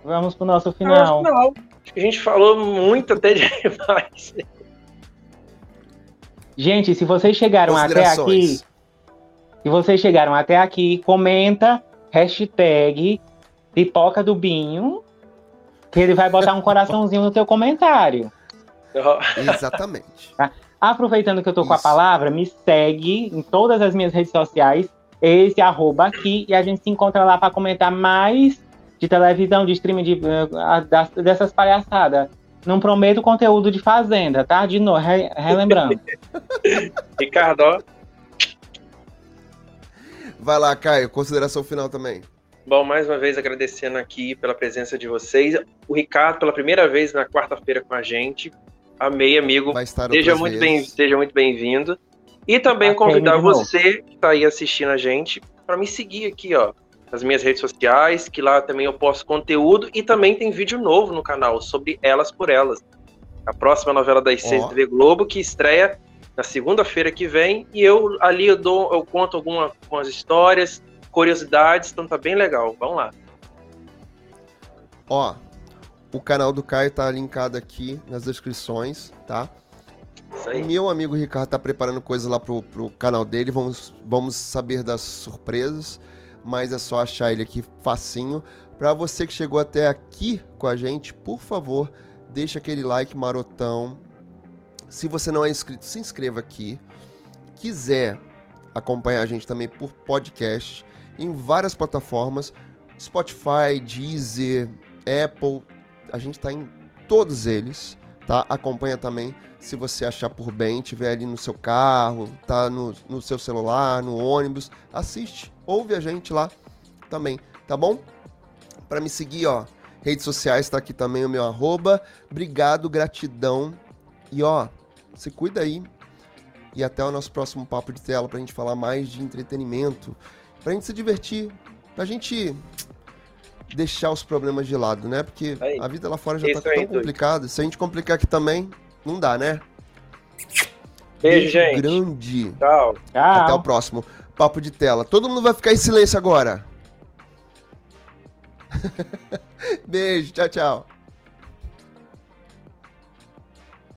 Vamos pro nosso Não, final. não. Acho que a gente falou muito até demais. Gente, se vocês chegaram até aqui, se vocês chegaram até aqui, comenta hashtag pipoca do Binho, que ele vai botar um coraçãozinho no teu comentário. Exatamente. Aproveitando que eu tô com a Isso. palavra, me segue em todas as minhas redes sociais, esse arroba aqui, e a gente se encontra lá para comentar mais de televisão, de streaming, de, eh, das- dessas palhaçadas. Não prometo conteúdo de fazenda, tá? De novo, re- relembrando. Ricardo, ó. Vai lá, Caio, consideração final também. Bom, mais uma vez agradecendo aqui pela presença de vocês. O Ricardo, pela primeira vez na quarta-feira com a gente. Amei, amigo. Vai estar Seja muito, bem, seja muito bem-vindo. E também Ok, convidar você que está aí assistindo a gente para me seguir aqui, ó, nas minhas redes sociais, que lá também eu posto conteúdo e também tem vídeo novo no canal sobre Elas por Elas. A próxima novela das seis Ó. da TV Globo que estreia na segunda-feira que vem e eu ali eu dou, eu conto alguma, algumas histórias, curiosidades, então tá bem legal. Vamos lá. Ó, o canal do Caio tá linkado aqui nas descrições, tá? O meu amigo Ricardo tá preparando coisas lá pro, pro canal dele, vamos, vamos saber das surpresas, mas é só achar ele aqui facinho. Pra você que chegou até aqui com a gente, por favor, deixa aquele like marotão. Se você não é inscrito, se inscreva aqui. Quiser acompanhar a gente também por podcast em várias plataformas, Spotify, Deezer, Apple, a gente tá em todos eles, tá? Acompanha também se você achar por bem, tiver ali no seu carro, tá no, no seu celular, no ônibus, assiste, ouve a gente lá também, tá bom? Para me seguir, ó, redes sociais tá aqui também o meu arroba. Obrigado, gratidão. E ó, se cuida aí. E até o nosso próximo papo de tela pra gente falar mais de entretenimento, pra gente se divertir, pra gente deixar os problemas de lado, né? Porque Aí. a vida lá fora já Isso tá tão complicada. Se a gente complicar aqui também, não dá, né? Beijo, gente. grande. Tchau. Tchau. Até o próximo papo de tela. Todo mundo vai ficar em silêncio agora. Beijo, tchau, tchau.